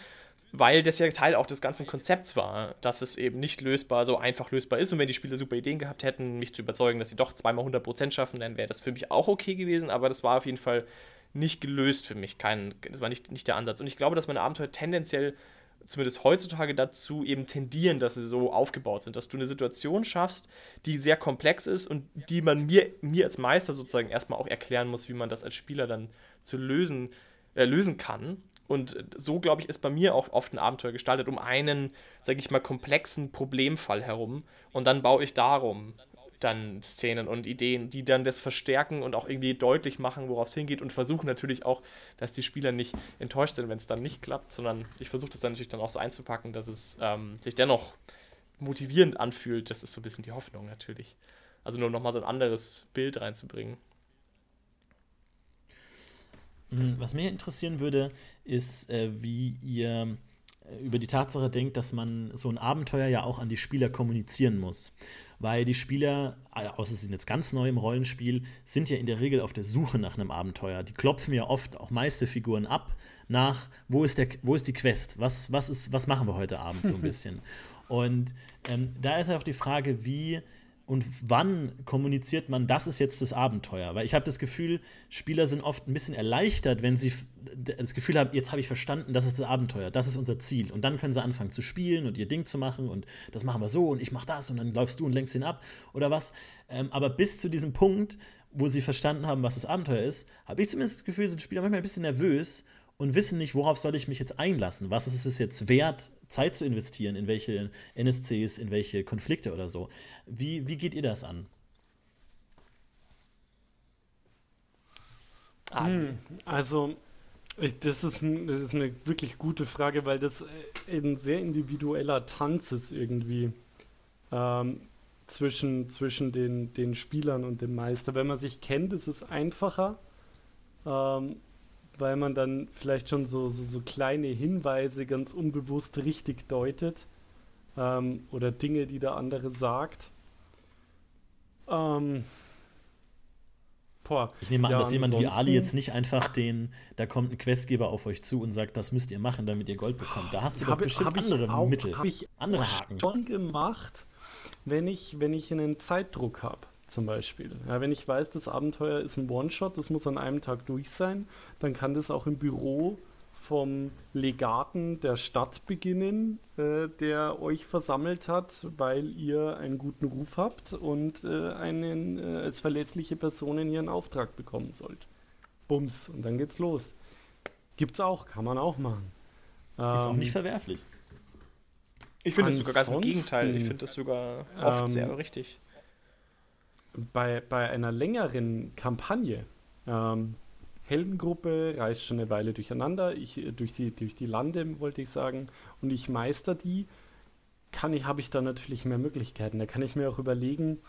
weil das ja Teil auch des ganzen Konzepts war, dass es eben nicht lösbar, so einfach lösbar ist. Und wenn die Spieler super Ideen gehabt hätten, mich zu überzeugen, dass sie doch zweimal 100% schaffen, dann wäre das für mich auch okay gewesen. Aber das war auf jeden Fall nicht gelöst für mich. Kein, das war nicht, nicht der Ansatz. Und ich glaube, dass meine Abenteuer tendenziell, zumindest heutzutage, dazu eben tendieren, dass sie so aufgebaut sind, dass du eine Situation schaffst, die sehr komplex ist und die man mir, mir als Meister sozusagen erstmal auch erklären muss, wie man das als Spieler dann zu lösen, äh, lösen kann. Und so, glaube ich, ist bei mir auch oft ein Abenteuer gestaltet, um einen, sage ich mal, komplexen Problemfall herum. Und dann baue ich darum dann Szenen und Ideen, die dann das verstärken und auch irgendwie deutlich machen, worauf es hingeht und versuchen natürlich auch, dass die Spieler nicht enttäuscht sind, wenn es dann nicht klappt, sondern ich versuche das dann natürlich dann auch so einzupacken, dass es ähm, sich dennoch motivierend anfühlt. Das ist so ein bisschen die Hoffnung natürlich. Also nur nochmal so ein anderes Bild reinzubringen. Hm, was mich interessieren würde, ist, äh, wie ihr äh, über die Tatsache denkt, dass man so ein Abenteuer ja auch an die Spieler kommunizieren muss. Weil die Spieler, äh, außer sie sind jetzt ganz neu im Rollenspiel, sind ja in der Regel auf der Suche nach einem Abenteuer. Die klopfen ja oft auch Meisterfiguren ab nach, wo ist, der, wo ist die Quest? Was, was, ist, was machen wir heute Abend so ein bisschen? Und ähm, da ist auch die Frage, wie und wann kommuniziert man, das ist jetzt das Abenteuer? Weil ich habe das Gefühl, Spieler sind oft ein bisschen erleichtert, wenn sie das Gefühl haben, jetzt habe ich verstanden, das ist das Abenteuer, das ist unser Ziel. Und dann können sie anfangen zu spielen und ihr Ding zu machen und das machen wir so und ich mache das und dann läufst du und lenkst ihn ab oder was. Ähm, aber bis zu diesem Punkt, wo sie verstanden haben, was das Abenteuer ist, habe ich zumindest das Gefühl, sind Spieler manchmal ein bisschen nervös und wissen nicht, worauf soll ich mich jetzt einlassen. Was ist es jetzt wert, Zeit zu investieren in welche NSCs, in welche Konflikte oder so. Wie, wie geht ihr das an? Hm, also, das ist, ein, das ist, eine wirklich gute Frage, weil das ein sehr individueller Tanz ist irgendwie ähm, zwischen, zwischen den, den Spielern und dem Meister. Wenn man sich kennt, ist es einfacher. Ähm, weil man dann vielleicht schon so, so, so kleine Hinweise ganz unbewusst richtig deutet ähm, oder Dinge, die der andere sagt. Ähm, boah. Ich nehme an, ja, dass jemand wie Ali jetzt nicht einfach den, da kommt ein Questgeber auf euch zu und sagt, das müsst ihr machen, damit ihr Gold bekommt. Da hast du doch bestimmt andere auch, Mittel, ich andere Haken. schon gemacht, wenn ich, wenn ich einen Zeitdruck habe zum Beispiel. Ja, wenn ich weiß, das Abenteuer ist ein One-Shot, das muss an einem Tag durch sein, dann kann das auch im Büro vom Legaten der Stadt beginnen, äh, der euch versammelt hat, weil ihr einen guten Ruf habt und äh, einen äh, als verlässliche Person in ihren Auftrag bekommen sollt. Bums, und dann geht's los. Gibt's auch, kann man auch machen. Ist ähm, auch nicht verwerflich. Ich finde es sogar ganz im Gegenteil. Ich finde das sogar oft ähm, sehr richtig bei, bei einer längeren Kampagne, ähm, Heldengruppe reist schon eine Weile durcheinander, ich, äh, durch, die, durch die Lande, wollte ich sagen, und ich meister die, kann ich, habe ich da natürlich mehr Möglichkeiten. Da kann ich mir auch überlegen,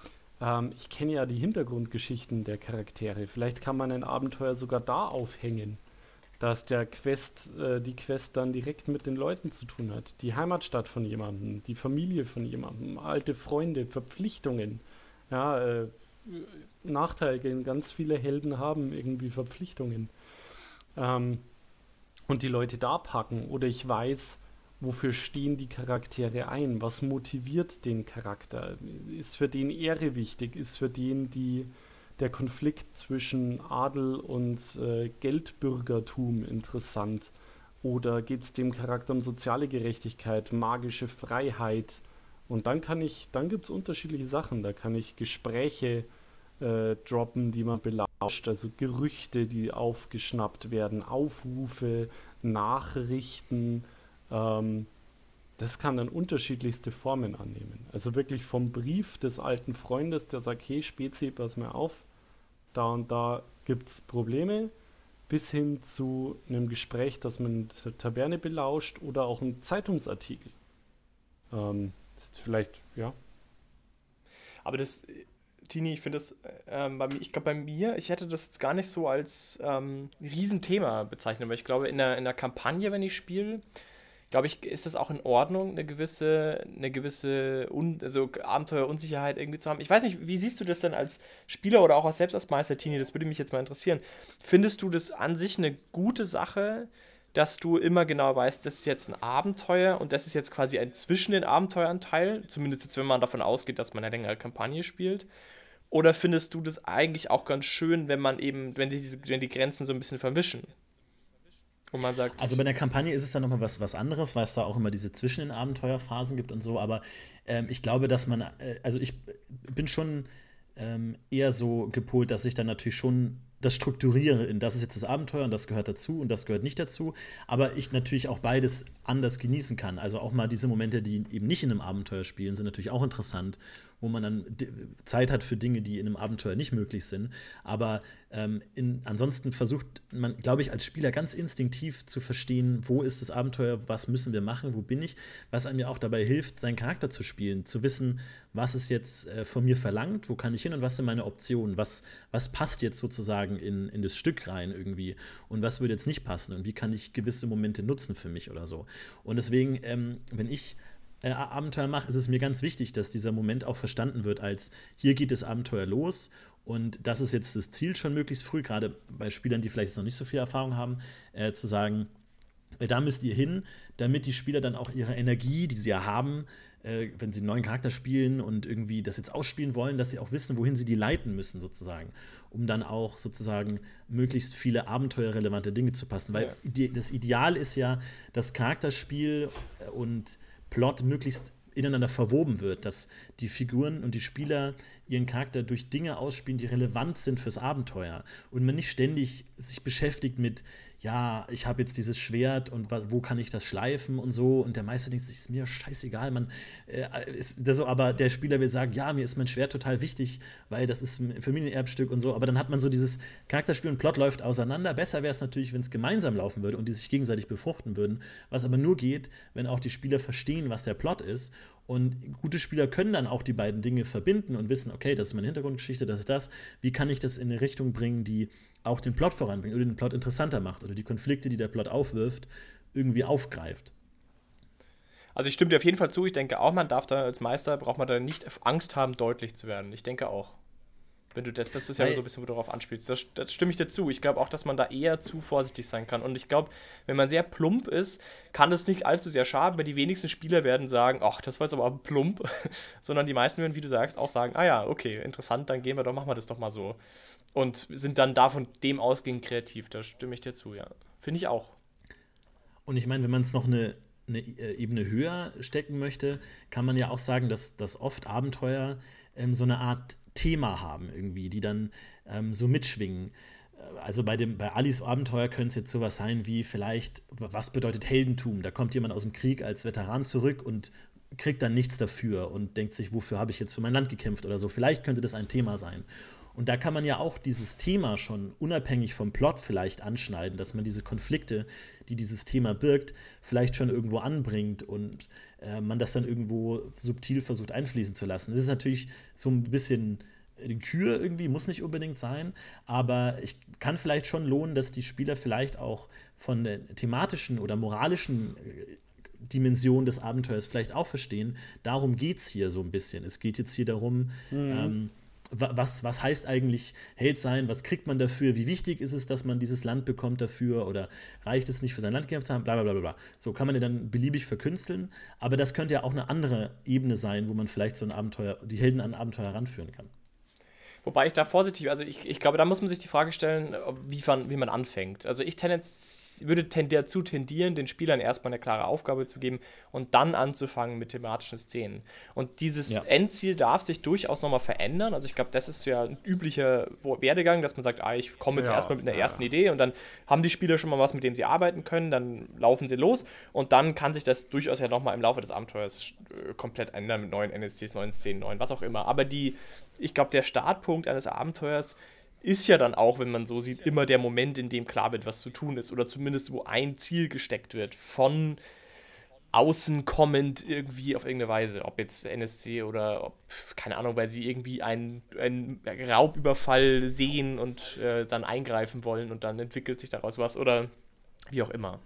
ähm, ich kenne ja die Hintergrundgeschichten der Charaktere. Vielleicht kann man ein Abenteuer sogar da aufhängen, dass der Quest, äh, die Quest dann direkt mit den Leuten zu tun hat. Die Heimatstadt von jemandem, die Familie von jemandem, alte Freunde, Verpflichtungen ja, äh, Nachteil, ganz viele Helden haben irgendwie Verpflichtungen. Ähm, und die Leute da packen. Oder ich weiß, wofür stehen die Charaktere ein, was motiviert den Charakter, ist für den Ehre wichtig, ist für den die, der Konflikt zwischen Adel und äh, Geldbürgertum interessant? Oder geht es dem Charakter um soziale Gerechtigkeit, magische Freiheit? Und dann kann ich, dann gibt es unterschiedliche Sachen. Da kann ich Gespräche äh, droppen, die man belauscht, also Gerüchte, die aufgeschnappt werden, Aufrufe, Nachrichten. Ähm, das kann dann unterschiedlichste Formen annehmen. Also wirklich vom Brief des alten Freundes, der sagt, hey Spezi, pass mir auf, da und da gibt es Probleme, bis hin zu einem Gespräch, das man in der Taverne belauscht oder auch ein Zeitungsartikel. Ähm, vielleicht, ja. Aber das, Tini, ich finde das, ähm, bei mir, ich glaube bei mir, ich hätte das jetzt gar nicht so als ähm, Riesenthema bezeichnet, weil ich glaube, in der, in der Kampagne, wenn ich spiele, glaube ich, ist das auch in Ordnung, eine gewisse, eine gewisse Un also Abenteuerunsicherheit irgendwie zu haben. Ich weiß nicht, wie siehst du das denn als Spieler oder auch als selbst als Meister, Tini? Das würde mich jetzt mal interessieren. Findest du das an sich eine gute Sache, dass du immer genau weißt, das ist jetzt ein Abenteuer und das ist jetzt quasi ein zwischen den Abenteueranteil, zumindest jetzt, wenn man davon ausgeht, dass man eine längere Kampagne spielt? Oder findest du das eigentlich auch ganz schön, wenn man eben, wenn die, wenn die Grenzen so ein bisschen verwischen? wo man sagt. Also bei der Kampagne ist es dann nochmal was, was anderes, weil es da auch immer diese zwischen den Abenteuerphasen gibt und so. Aber ähm, ich glaube, dass man, äh, also ich bin schon ähm, eher so gepolt, dass ich dann natürlich schon das strukturiere in das ist jetzt das Abenteuer und das gehört dazu und das gehört nicht dazu, aber ich natürlich auch beides anders genießen kann. Also auch mal diese Momente, die eben nicht in einem Abenteuer spielen, sind natürlich auch interessant wo man dann Zeit hat für Dinge, die in einem Abenteuer nicht möglich sind. Aber ähm, in, ansonsten versucht man, glaube ich, als Spieler ganz instinktiv zu verstehen, wo ist das Abenteuer, was müssen wir machen, wo bin ich, was einem ja auch dabei hilft, seinen Charakter zu spielen, zu wissen, was ist jetzt äh, von mir verlangt, wo kann ich hin und was sind meine Optionen, was, was passt jetzt sozusagen in, in das Stück rein irgendwie und was würde jetzt nicht passen und wie kann ich gewisse Momente nutzen für mich oder so. Und deswegen, ähm, wenn ich äh, Abenteuer mache, ist es mir ganz wichtig, dass dieser Moment auch verstanden wird als hier geht das Abenteuer los und das ist jetzt das Ziel schon möglichst früh, gerade bei Spielern, die vielleicht jetzt noch nicht so viel Erfahrung haben, äh, zu sagen, äh, da müsst ihr hin, damit die Spieler dann auch ihre Energie, die sie ja haben, äh, wenn sie einen neuen Charakter spielen und irgendwie das jetzt ausspielen wollen, dass sie auch wissen, wohin sie die leiten müssen, sozusagen, um dann auch sozusagen möglichst viele abenteuerrelevante Dinge zu passen. Weil ja. das Ideal ist ja, das Charakterspiel äh, und Plot möglichst ineinander verwoben wird, dass die Figuren und die Spieler ihren Charakter durch Dinge ausspielen, die relevant sind fürs Abenteuer und man nicht ständig sich beschäftigt mit ja, ich habe jetzt dieses Schwert und wo kann ich das schleifen und so. Und der Meister denkt sich, ist mir scheißegal, man. Äh, ist das so, aber der Spieler will sagen, ja, mir ist mein Schwert total wichtig, weil das ist ein Familienerbstück und so. Aber dann hat man so dieses Charakterspiel und Plot läuft auseinander. Besser wäre es natürlich, wenn es gemeinsam laufen würde und die sich gegenseitig befruchten würden. Was aber nur geht, wenn auch die Spieler verstehen, was der Plot ist und gute Spieler können dann auch die beiden Dinge verbinden und wissen, okay, das ist meine Hintergrundgeschichte, das ist das. Wie kann ich das in eine Richtung bringen, die auch den Plot voranbringt oder den Plot interessanter macht oder die Konflikte, die der Plot aufwirft, irgendwie aufgreift. Also ich stimme dir auf jeden Fall zu. Ich denke auch, man darf da als Meister, braucht man da nicht Angst haben, deutlich zu werden. Ich denke auch. Wenn du das, das ist ja so ein bisschen, wo du darauf anspielst. Das, das stimme ich dir zu. Ich glaube auch, dass man da eher zu vorsichtig sein kann. Und ich glaube, wenn man sehr plump ist, kann das nicht allzu sehr schaden, weil die wenigsten Spieler werden sagen, ach, das war jetzt aber plump. Sondern die meisten werden, wie du sagst, auch sagen, ah ja, okay, interessant, dann gehen wir doch, machen wir das doch mal so. Und sind dann davon dem ausgehend kreativ. Da stimme ich dir zu, ja. Finde ich auch. Und ich meine, wenn man es noch eine, eine äh, Ebene höher stecken möchte, kann man ja auch sagen, dass, dass oft Abenteuer ähm, so eine Art Thema haben, irgendwie, die dann ähm, so mitschwingen. Äh, also bei, dem, bei Alice Abenteuer könnte es jetzt sowas sein wie vielleicht, was bedeutet Heldentum? Da kommt jemand aus dem Krieg als Veteran zurück und kriegt dann nichts dafür und denkt sich, wofür habe ich jetzt für mein Land gekämpft oder so. Vielleicht könnte das ein Thema sein. Und da kann man ja auch dieses Thema schon unabhängig vom Plot vielleicht anschneiden, dass man diese Konflikte, die dieses Thema birgt, vielleicht schon irgendwo anbringt und äh, man das dann irgendwo subtil versucht einfließen zu lassen. Das ist natürlich so ein bisschen die Kür irgendwie, muss nicht unbedingt sein, aber ich kann vielleicht schon lohnen, dass die Spieler vielleicht auch von der thematischen oder moralischen äh, Dimension des Abenteuers vielleicht auch verstehen. Darum geht es hier so ein bisschen. Es geht jetzt hier darum, mhm. ähm, was, was heißt eigentlich Held sein, was kriegt man dafür, wie wichtig ist es, dass man dieses Land bekommt dafür oder reicht es nicht für sein Land gekämpft zu haben, bla bla bla bla. So kann man ja dann beliebig verkünsteln, aber das könnte ja auch eine andere Ebene sein, wo man vielleicht so ein Abenteuer, die Helden an ein Abenteuer heranführen kann. Wobei ich da vorsichtig, also ich, ich glaube, da muss man sich die Frage stellen, wie man, wie man anfängt. Also ich tendenz ich würde ten dazu tendieren, den Spielern erstmal eine klare Aufgabe zu geben und dann anzufangen mit thematischen Szenen. Und dieses ja. Endziel darf sich durchaus nochmal verändern. Also ich glaube, das ist ja ein üblicher Werdegang, dass man sagt, ah, ich komme jetzt ja, erstmal mit einer ja. ersten Idee und dann haben die Spieler schon mal was, mit dem sie arbeiten können, dann laufen sie los und dann kann sich das durchaus ja nochmal im Laufe des Abenteuers äh, komplett ändern mit neuen NSCs, neuen Szenen, neuen, was auch immer. Aber die, ich glaube, der Startpunkt eines Abenteuers ist ja dann auch, wenn man so sieht, immer der Moment, in dem klar wird, was zu tun ist. Oder zumindest, wo ein Ziel gesteckt wird. Von außen kommend irgendwie auf irgendeine Weise. Ob jetzt NSC oder, ob, keine Ahnung, weil sie irgendwie einen, einen Raubüberfall sehen und äh, dann eingreifen wollen und dann entwickelt sich daraus was. Oder wie auch immer.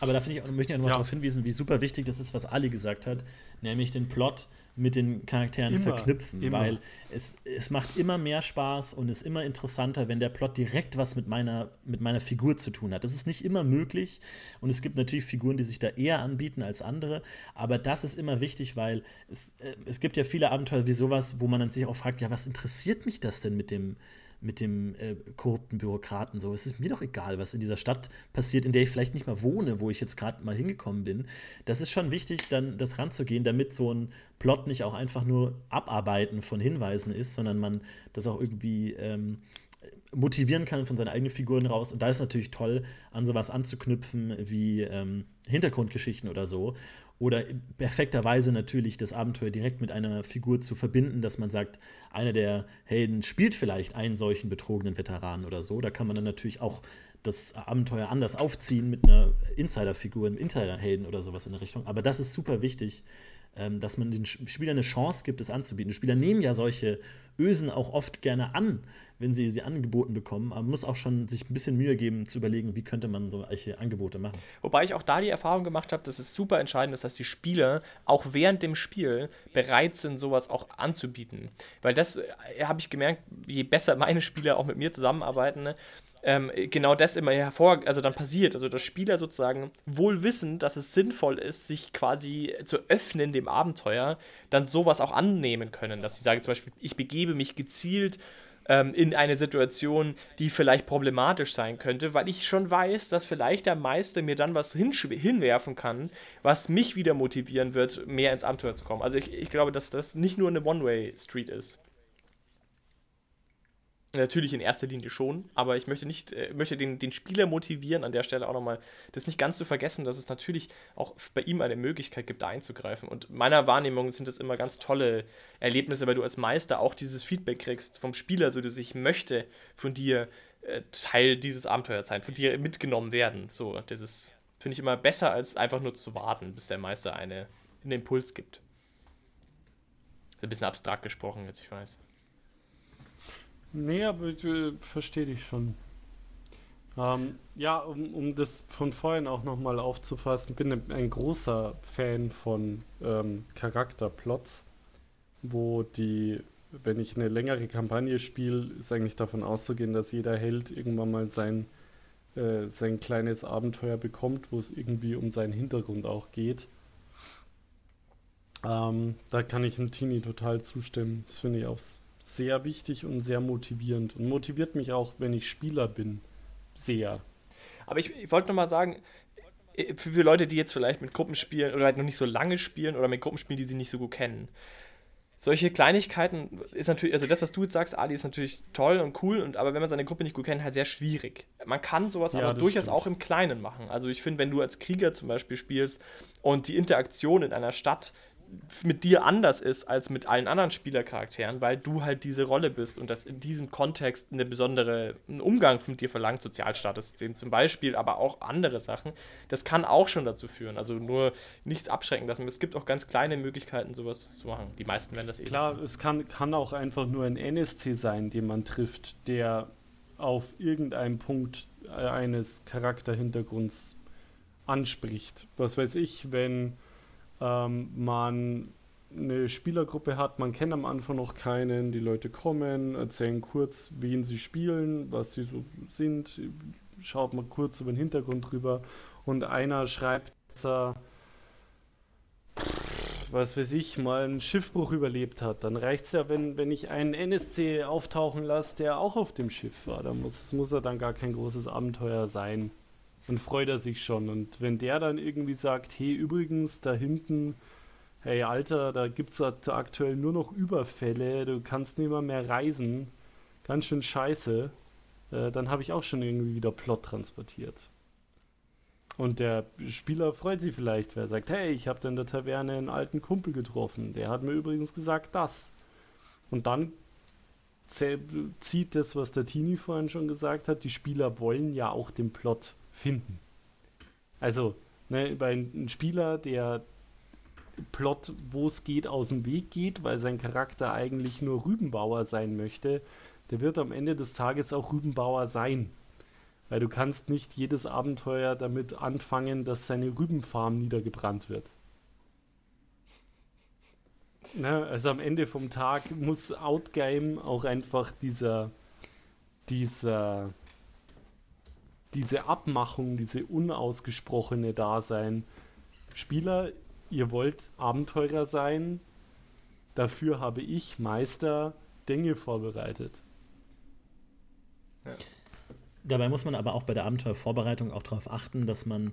Aber da ich, möchte ich auch noch ja. darauf hinweisen, wie super wichtig das ist, was Ali gesagt hat, nämlich den Plot mit den Charakteren immer, verknüpfen, immer. weil es, es macht immer mehr Spaß und ist immer interessanter, wenn der Plot direkt was mit meiner, mit meiner Figur zu tun hat. Das ist nicht immer möglich und es gibt natürlich Figuren, die sich da eher anbieten als andere, aber das ist immer wichtig, weil es, äh, es gibt ja viele Abenteuer wie sowas, wo man dann sich auch fragt, ja, was interessiert mich das denn mit dem, mit dem äh, korrupten Bürokraten so. Es ist mir doch egal, was in dieser Stadt passiert, in der ich vielleicht nicht mal wohne, wo ich jetzt gerade mal hingekommen bin. Das ist schon wichtig, dann das ranzugehen, damit so ein Plot nicht auch einfach nur Abarbeiten von Hinweisen ist, sondern man das auch irgendwie ähm, motivieren kann von seinen eigenen Figuren raus. Und da ist natürlich toll, an sowas anzuknüpfen wie ähm, Hintergrundgeschichten oder so oder perfekterweise natürlich das Abenteuer direkt mit einer Figur zu verbinden, dass man sagt, einer der Helden spielt vielleicht einen solchen betrogenen Veteranen oder so. Da kann man dann natürlich auch das Abenteuer anders aufziehen mit einer Insiderfigur, einem Insiderhelden oder sowas in der Richtung. Aber das ist super wichtig, ähm, dass man den Spielern eine Chance gibt, es anzubieten. Die Spieler nehmen ja solche Ösen auch oft gerne an, wenn sie sie angeboten bekommen. Aber man muss auch schon sich ein bisschen Mühe geben, zu überlegen, wie könnte man solche Angebote machen. Wobei ich auch da die Erfahrung gemacht habe, dass es super entscheidend ist, dass die Spieler auch während dem Spiel bereit sind, sowas auch anzubieten. Weil das äh, habe ich gemerkt, je besser meine Spieler auch mit mir zusammenarbeiten, ne, ähm, genau das immer hervor, also dann passiert. Also dass Spieler sozusagen wohl wissen, dass es sinnvoll ist, sich quasi zu öffnen dem Abenteuer, dann sowas auch annehmen können. Dass sie sagen zum Beispiel, ich begebe mich gezielt ähm, in eine Situation, die vielleicht problematisch sein könnte, weil ich schon weiß, dass vielleicht der Meister mir dann was hinwerfen kann, was mich wieder motivieren wird, mehr ins Abenteuer zu kommen. Also ich, ich glaube, dass das nicht nur eine One-Way-Street ist. Natürlich in erster Linie schon, aber ich möchte nicht, äh, möchte den, den Spieler motivieren, an der Stelle auch nochmal, das nicht ganz zu vergessen, dass es natürlich auch bei ihm eine Möglichkeit gibt, da einzugreifen. Und meiner Wahrnehmung sind das immer ganz tolle Erlebnisse, weil du als Meister auch dieses Feedback kriegst vom Spieler, so dass ich möchte von dir äh, Teil dieses Abenteuers sein, von dir mitgenommen werden. So, das ist, finde ich immer besser, als einfach nur zu warten, bis der Meister eine, einen Impuls gibt. Ist ein bisschen abstrakt gesprochen, jetzt ich weiß. Nee, aber ich äh, verstehe dich schon. Ähm, ja, um, um das von vorhin auch nochmal aufzufassen, ich bin ein, großer Fan von ähm, Charakterplots, wo die, wenn ich eine längere Kampagne spiele, ist eigentlich davon auszugehen, dass jeder Held irgendwann mal sein, äh, sein kleines Abenteuer bekommt, wo es irgendwie um seinen Hintergrund auch geht. Ähm, da kann ich dem Tini total zustimmen. Das finde ich auch sehr wichtig und sehr motivierend und motiviert mich auch, wenn ich Spieler bin, sehr. Aber ich, ich wollte nochmal sagen, äh, für, für, Leute, die jetzt vielleicht mit Gruppen spielen oder halt noch nicht so lange spielen oder mit Gruppen spielen, die sie nicht so gut kennen. Solche Kleinigkeiten ist natürlich, also das, was du jetzt sagst, Ali, ist natürlich toll und cool, und, aber wenn man seine Gruppe nicht gut kennt, halt sehr schwierig. Man kann sowas ja, aber durchaus stimmt. auch im Kleinen machen. Also ich finde, wenn du als Krieger zum Beispiel spielst und die Interaktion in einer Stadt mit dir anders ist als mit allen anderen Spielercharakteren, weil du halt diese Rolle bist und das in diesem Kontext eine besondere einen Umgang mit dir verlangt, Sozialstatus zum Beispiel, aber auch andere Sachen. Das kann auch schon dazu führen. Also nur nicht abschrecken lassen. Es gibt auch ganz kleine Möglichkeiten, sowas zu machen. Die meisten werden das eh Klar, es kann, kann auch einfach nur ein NSC sein, den man trifft, der auf irgendeinem Punkt eines Charakterhintergrunds anspricht. Was weiß ich, wenn ähm, man eine Spielergruppe hat, man kennt am Anfang noch keinen, die Leute kommen, erzählen kurz, wen sie spielen, was sie so sind, schaut mal kurz über den Hintergrund drüber und einer schreibt, dass er, was weiß ich, mal einen Schiffbruch überlebt hat, dann reicht es ja, wenn, wenn ich einen NSC auftauchen lasse, der auch auf dem Schiff war. Da muss, muss er dann gar kein großes Abenteuer sein. Dann freut er sich schon. Und wenn der dann irgendwie sagt, hey, übrigens, da hinten, hey Alter, da gibt es aktuell nur noch Überfälle, du kannst nicht mehr, mehr reisen, ganz schön scheiße, äh, dann habe ich auch schon irgendwie wieder Plot transportiert. Und der Spieler freut sich vielleicht, wer sagt, hey, ich habe in der Taverne einen alten Kumpel getroffen, der hat mir übrigens gesagt das. Und dann zieht das, was der Tini vorhin schon gesagt hat, die Spieler wollen ja auch den Plot finden. Also, ne, bei einem Spieler, der Plot, wo es geht, aus dem Weg geht, weil sein Charakter eigentlich nur Rübenbauer sein möchte, der wird am Ende des Tages auch Rübenbauer sein. Weil du kannst nicht jedes Abenteuer damit anfangen, dass seine Rübenfarm niedergebrannt wird. Ne, also am Ende vom Tag muss Outgame auch einfach dieser, dieser, diese Abmachung, diese unausgesprochene Dasein. Spieler, ihr wollt Abenteurer sein, dafür habe ich, Meister, Dinge vorbereitet. Ja. Dabei muss man aber auch bei der Abenteuervorbereitung auch darauf achten, dass man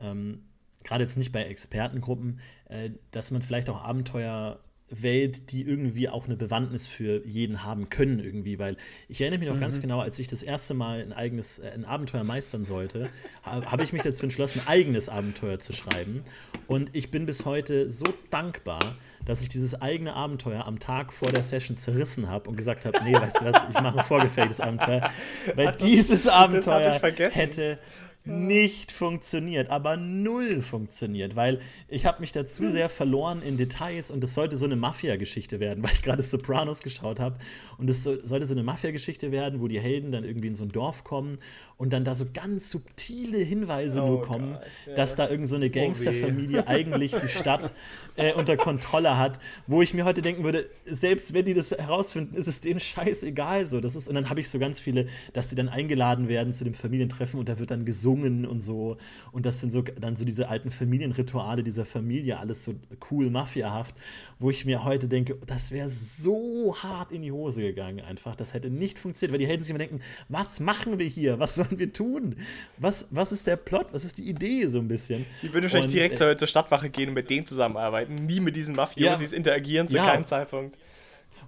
ähm, gerade jetzt nicht bei Expertengruppen, äh, dass man vielleicht auch Abenteuer Welt, die irgendwie auch eine Bewandtnis für jeden haben können irgendwie, weil ich erinnere mich noch mhm. ganz genau, als ich das erste Mal ein eigenes äh, ein Abenteuer meistern sollte, habe ich mich dazu entschlossen, ein eigenes Abenteuer zu schreiben. Und ich bin bis heute so dankbar, dass ich dieses eigene Abenteuer am Tag vor der Session zerrissen habe und gesagt habe, nee, weißt du was, ich mache ein vorgefertigtes Abenteuer, weil dieses Abenteuer hätte nicht funktioniert, aber null funktioniert, weil ich habe mich da zu sehr verloren in Details und es sollte so eine Mafia-Geschichte werden, weil ich gerade Sopranos geschaut habe und es so, sollte so eine Mafia-Geschichte werden, wo die Helden dann irgendwie in so ein Dorf kommen und dann da so ganz subtile Hinweise oh nur kommen, Gott, ja. dass da irgend so eine Gangsterfamilie oh eigentlich die Stadt äh, unter Kontrolle hat, wo ich mir heute denken würde, selbst wenn die das herausfinden, ist es denen scheißegal so. Das ist, und dann habe ich so ganz viele, dass sie dann eingeladen werden zu dem Familientreffen und da wird dann gesungen und so. Und das sind so dann so diese alten Familienrituale dieser Familie, alles so cool, mafiahaft, wo ich mir heute denke, das wäre so hart in die Hose gegangen einfach. Das hätte nicht funktioniert, weil die Helden sich immer denken, was machen wir hier? Was sollen wir tun? Was, was ist der Plot? Was ist die Idee so ein bisschen? Die würden wahrscheinlich direkt äh, zur, zur Stadtwache gehen und mit denen zusammenarbeiten, nie mit diesen Mafiosis ja, interagieren zu ja. keinem Zeitpunkt.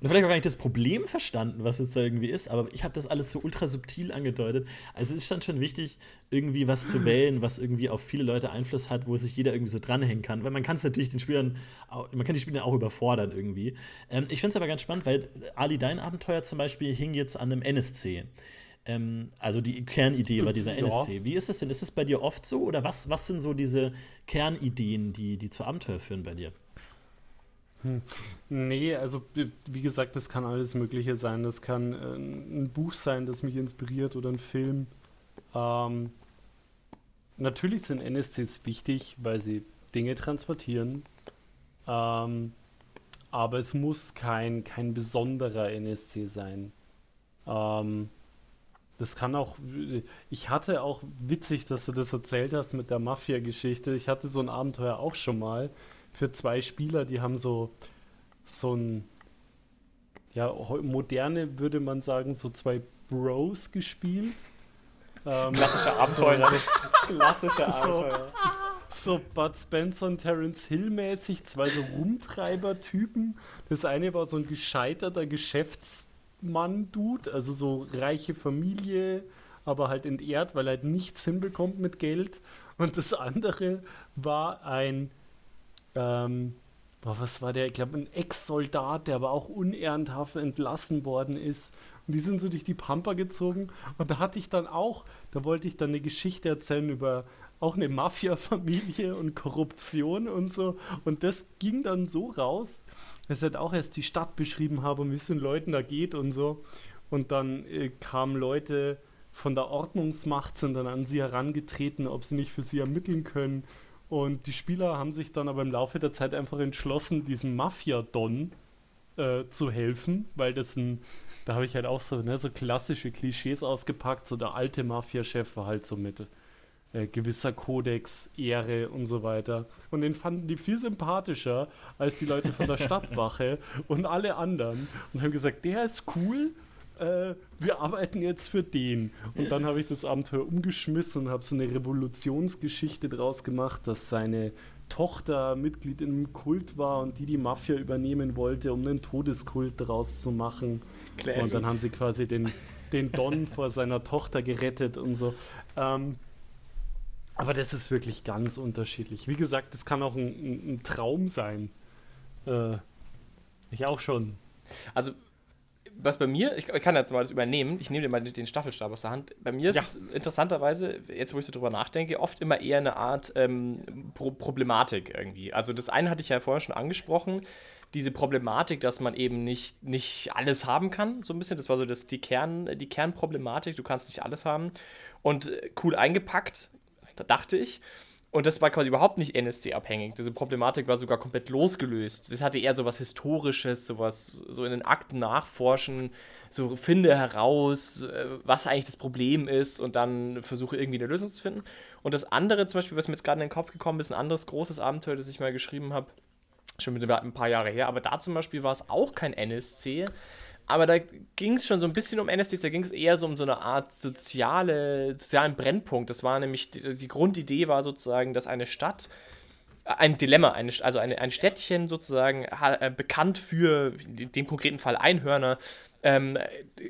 Und vielleicht auch gar nicht das Problem verstanden, was jetzt da irgendwie ist, aber ich habe das alles so ultra subtil angedeutet. Also es ist dann schon wichtig, irgendwie was zu wählen, was irgendwie auf viele Leute Einfluss hat, wo sich jeder irgendwie so dranhängen kann. Weil man kann es natürlich den Spielern, man kann die Spieler auch überfordern irgendwie. Ähm, ich finde es aber ganz spannend, weil Ali, dein Abenteuer zum Beispiel hing jetzt an einem NSC. Ähm, also die Kernidee war dieser ja. NSC. Wie ist das denn? Ist es bei dir oft so oder was, was sind so diese Kernideen, die, die zu Abenteuer führen bei dir? Hm. Nee, also wie gesagt, das kann alles Mögliche sein. Das kann äh, ein Buch sein, das mich inspiriert oder ein Film. Ähm, natürlich sind NSCs wichtig, weil sie Dinge transportieren. Ähm, aber es muss kein, kein besonderer NSC sein. Ähm, das kann auch. Ich hatte auch witzig, dass du das erzählt hast mit der Mafia-Geschichte. Ich hatte so ein Abenteuer auch schon mal für zwei Spieler, die haben so, so ein, ja, moderne würde man sagen, so zwei Bros gespielt. Ähm, Klassische Abenteuer. So, Klassische Abenteuer. So, so Bud Spencer und Terence Hill mäßig, zwei so Rumtreiber-Typen. Das eine war so ein gescheiterter Geschäftsmann-Dude, also so reiche Familie, aber halt entehrt, weil er halt nichts hinbekommt mit Geld. Und das andere war ein ähm, was war der? Ich glaube, ein Ex-Soldat, der aber auch unehrenhaft entlassen worden ist. Und die sind so durch die Pampa gezogen. Und da hatte ich dann auch, da wollte ich dann eine Geschichte erzählen über auch eine Mafia-Familie und Korruption und so. Und das ging dann so raus, dass ich halt auch erst die Stadt beschrieben habe und wie es den Leuten da geht und so. Und dann äh, kamen Leute von der Ordnungsmacht, sind dann an sie herangetreten, ob sie nicht für sie ermitteln können. Und die Spieler haben sich dann aber im Laufe der Zeit einfach entschlossen, diesem Mafia-Don äh, zu helfen, weil das ein, da habe ich halt auch so, ne, so klassische Klischees ausgepackt. So der alte Mafia-Chef war halt so mit äh, gewisser Kodex, Ehre und so weiter. Und den fanden die viel sympathischer als die Leute von der Stadtwache und alle anderen und haben gesagt, der ist cool, äh, wir arbeiten jetzt für den. Und dann habe ich das Abenteuer umgeschmissen und habe so eine Revolutionsgeschichte draus gemacht, dass seine Tochter Mitglied in einem Kult war und die die Mafia übernehmen wollte, um einen Todeskult daraus zu machen. Classic. Und dann haben sie quasi den, den Don vor seiner Tochter gerettet und so. Ähm, aber das ist wirklich ganz unterschiedlich. Wie gesagt, das kann auch ein, ein, ein Traum sein. Äh, ich auch schon. Also, was bei mir, ich, kann jetzt mal das übernehmen, ich nehme dir mal den Staffelstab aus der Hand. Bei mir ist ja. es interessanterweise, jetzt wo ich so drüber nachdenke, oft immer eher eine Art ähm, Pro Problematik irgendwie. Also, das eine hatte ich ja vorher schon angesprochen diese Problematik, dass man eben nicht, nicht alles haben kann, so ein bisschen. Das war so das, die, Kern, die Kernproblematik, du kannst nicht alles haben. Und äh, cool eingepackt, da dachte ich. Und das war quasi überhaupt nicht NSC-abhängig. Diese Problematik war sogar komplett losgelöst. Das hatte eher so was Historisches, sowas, so in den Akten nachforschen, so finde heraus, äh, was eigentlich das Problem ist und dann versuche irgendwie eine Lösung zu finden. Und das andere, zum Beispiel, was mir jetzt gerade in den Kopf gekommen ist, ein anderes großes Abenteuer, das ich mal geschrieben habe, schon mit ein paar Jahre her, aber da zum Beispiel war es auch kein NSC, aber da ging es schon so ein bisschen um NSDs, da ging es eher so um so eine Art soziale, sozialen Brennpunkt. Das war nämlich, die, Grundidee war sozusagen, dass eine Stadt ein Dilemma, eine, also eine, ein Städtchen sozusagen äh, bekannt für, dem konkreten Fall Einhörner, ähm,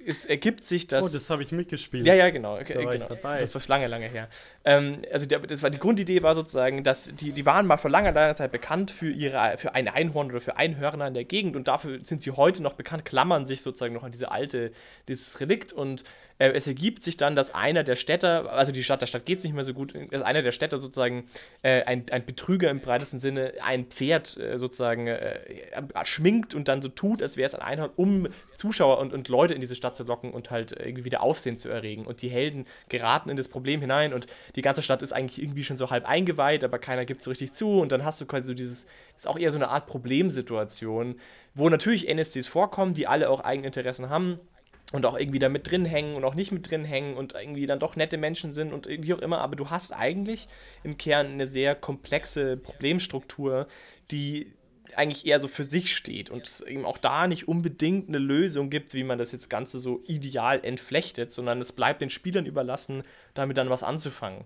es ergibt sich, dass. Oh, das habe ich mitgespielt. Ja, ja, genau. Okay, da war genau. Ich dabei. Das war lange, lange her. Ähm, also, der, das war die Grundidee war sozusagen, dass die, die waren mal vor langer, langer Zeit bekannt für ihre, für ein Einhorn oder für Einhörner in der Gegend und dafür sind sie heute noch bekannt, klammern sich sozusagen noch an diese alte, dieses Relikt und äh, es ergibt sich dann, dass einer der Städter, also die Stadt, der Stadt geht es nicht mehr so gut, dass einer der Städter sozusagen äh, ein, ein Betrüger im breitesten Sinne ein Pferd äh, sozusagen äh, schminkt und dann so tut, als wäre es ein Einhorn, um Zuschauer und, und Leute in diese Stadt zu locken und halt irgendwie wieder Aufsehen zu erregen. Und die Helden geraten in das Problem hinein und die ganze Stadt ist eigentlich irgendwie schon so halb eingeweiht, aber keiner gibt so richtig zu. Und dann hast du quasi so dieses, ist auch eher so eine Art Problemsituation, wo natürlich NSCs vorkommen, die alle auch Eigeninteressen haben und auch irgendwie da mit drin hängen und auch nicht mit drin hängen und irgendwie dann doch nette Menschen sind und wie auch immer, aber du hast eigentlich im Kern eine sehr komplexe Problemstruktur, die eigentlich eher so für sich steht und es eben auch da nicht unbedingt eine Lösung gibt, wie man das jetzt Ganze so ideal entflechtet, sondern es bleibt den Spielern überlassen, damit dann was anzufangen.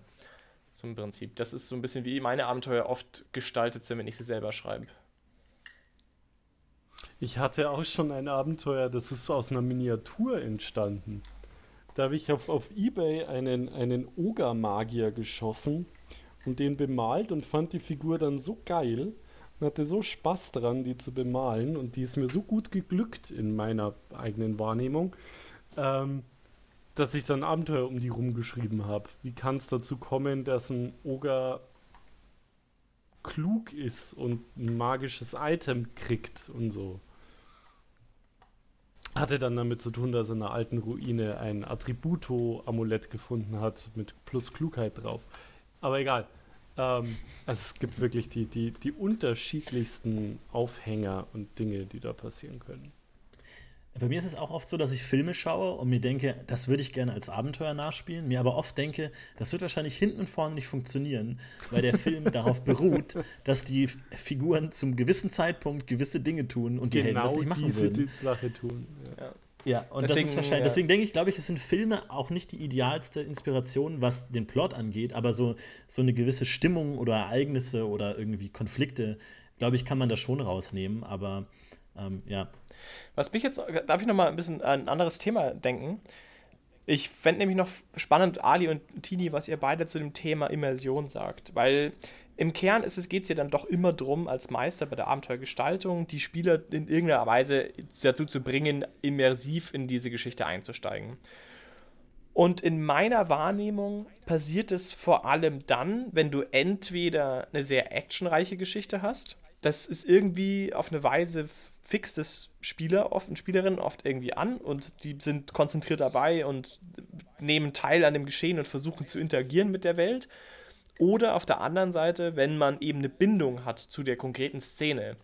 So im Prinzip. Das ist so ein bisschen wie meine Abenteuer oft gestaltet sind, wenn ich sie selber schreibe. Ich hatte auch schon ein Abenteuer, das ist aus einer Miniatur entstanden. Da habe ich auf, auf Ebay einen, einen Oger-Magier geschossen und den bemalt und fand die Figur dann so geil und hatte so Spaß dran, die zu bemalen und die ist mir so gut geglückt in meiner eigenen Wahrnehmung, ähm, dass ich dann Abenteuer um die rumgeschrieben habe. Wie kann es dazu kommen, dass ein Oger klug ist und ein magisches Item kriegt und so? hatte dann damit zu tun, dass er in einer alten Ruine ein Attributo-Amulett gefunden hat mit plus Klugheit drauf. Aber egal. Ähm, also es gibt wirklich die, die, die unterschiedlichsten Aufhänger und Dinge, die da passieren können. Bei mir ist es auch oft so, dass ich Filme schaue und mir denke, das würde ich gerne als Abenteuer nachspielen, mir aber oft denke, das wird wahrscheinlich hinten und vorne nicht funktionieren, weil der Film darauf beruht, dass die Figuren zum gewissen Zeitpunkt gewisse Dinge tun und die genau Helden das nicht machen diese würden. Sache tun. Ja. Ja, und deswegen, das ist wahrscheinlich, ja. deswegen denke ich, glaube ich, es sind Filme auch nicht die idealste Inspiration, was den Plot angeht, aber so, so eine gewisse Stimmung oder Ereignisse oder irgendwie Konflikte, glaube ich, kann man da schon rausnehmen, aber ähm, ja. Was mich jetzt, darf ich noch mal ein bisschen an ein anderes Thema denken? Ich fände nämlich noch spannend, Ali und Tini, was ihr beide zu dem Thema Immersion sagt, weil im Kern geht es ja dann doch immer darum, als Meister bei der Abenteuergestaltung die Spieler in irgendeiner Weise dazu zu bringen, immersiv in diese Geschichte einzusteigen. Und in meiner Wahrnehmung passiert es vor allem dann, wenn du entweder eine sehr actionreiche Geschichte hast, das ist irgendwie auf eine Weise fixt das Spieler oft und Spielerinnen oft irgendwie an und die sind konzentriert dabei und nehmen teil an dem Geschehen und versuchen zu interagieren mit der Welt. Oder auf der anderen Seite, wenn man eben eine Bindung hat zu der konkreten Szene.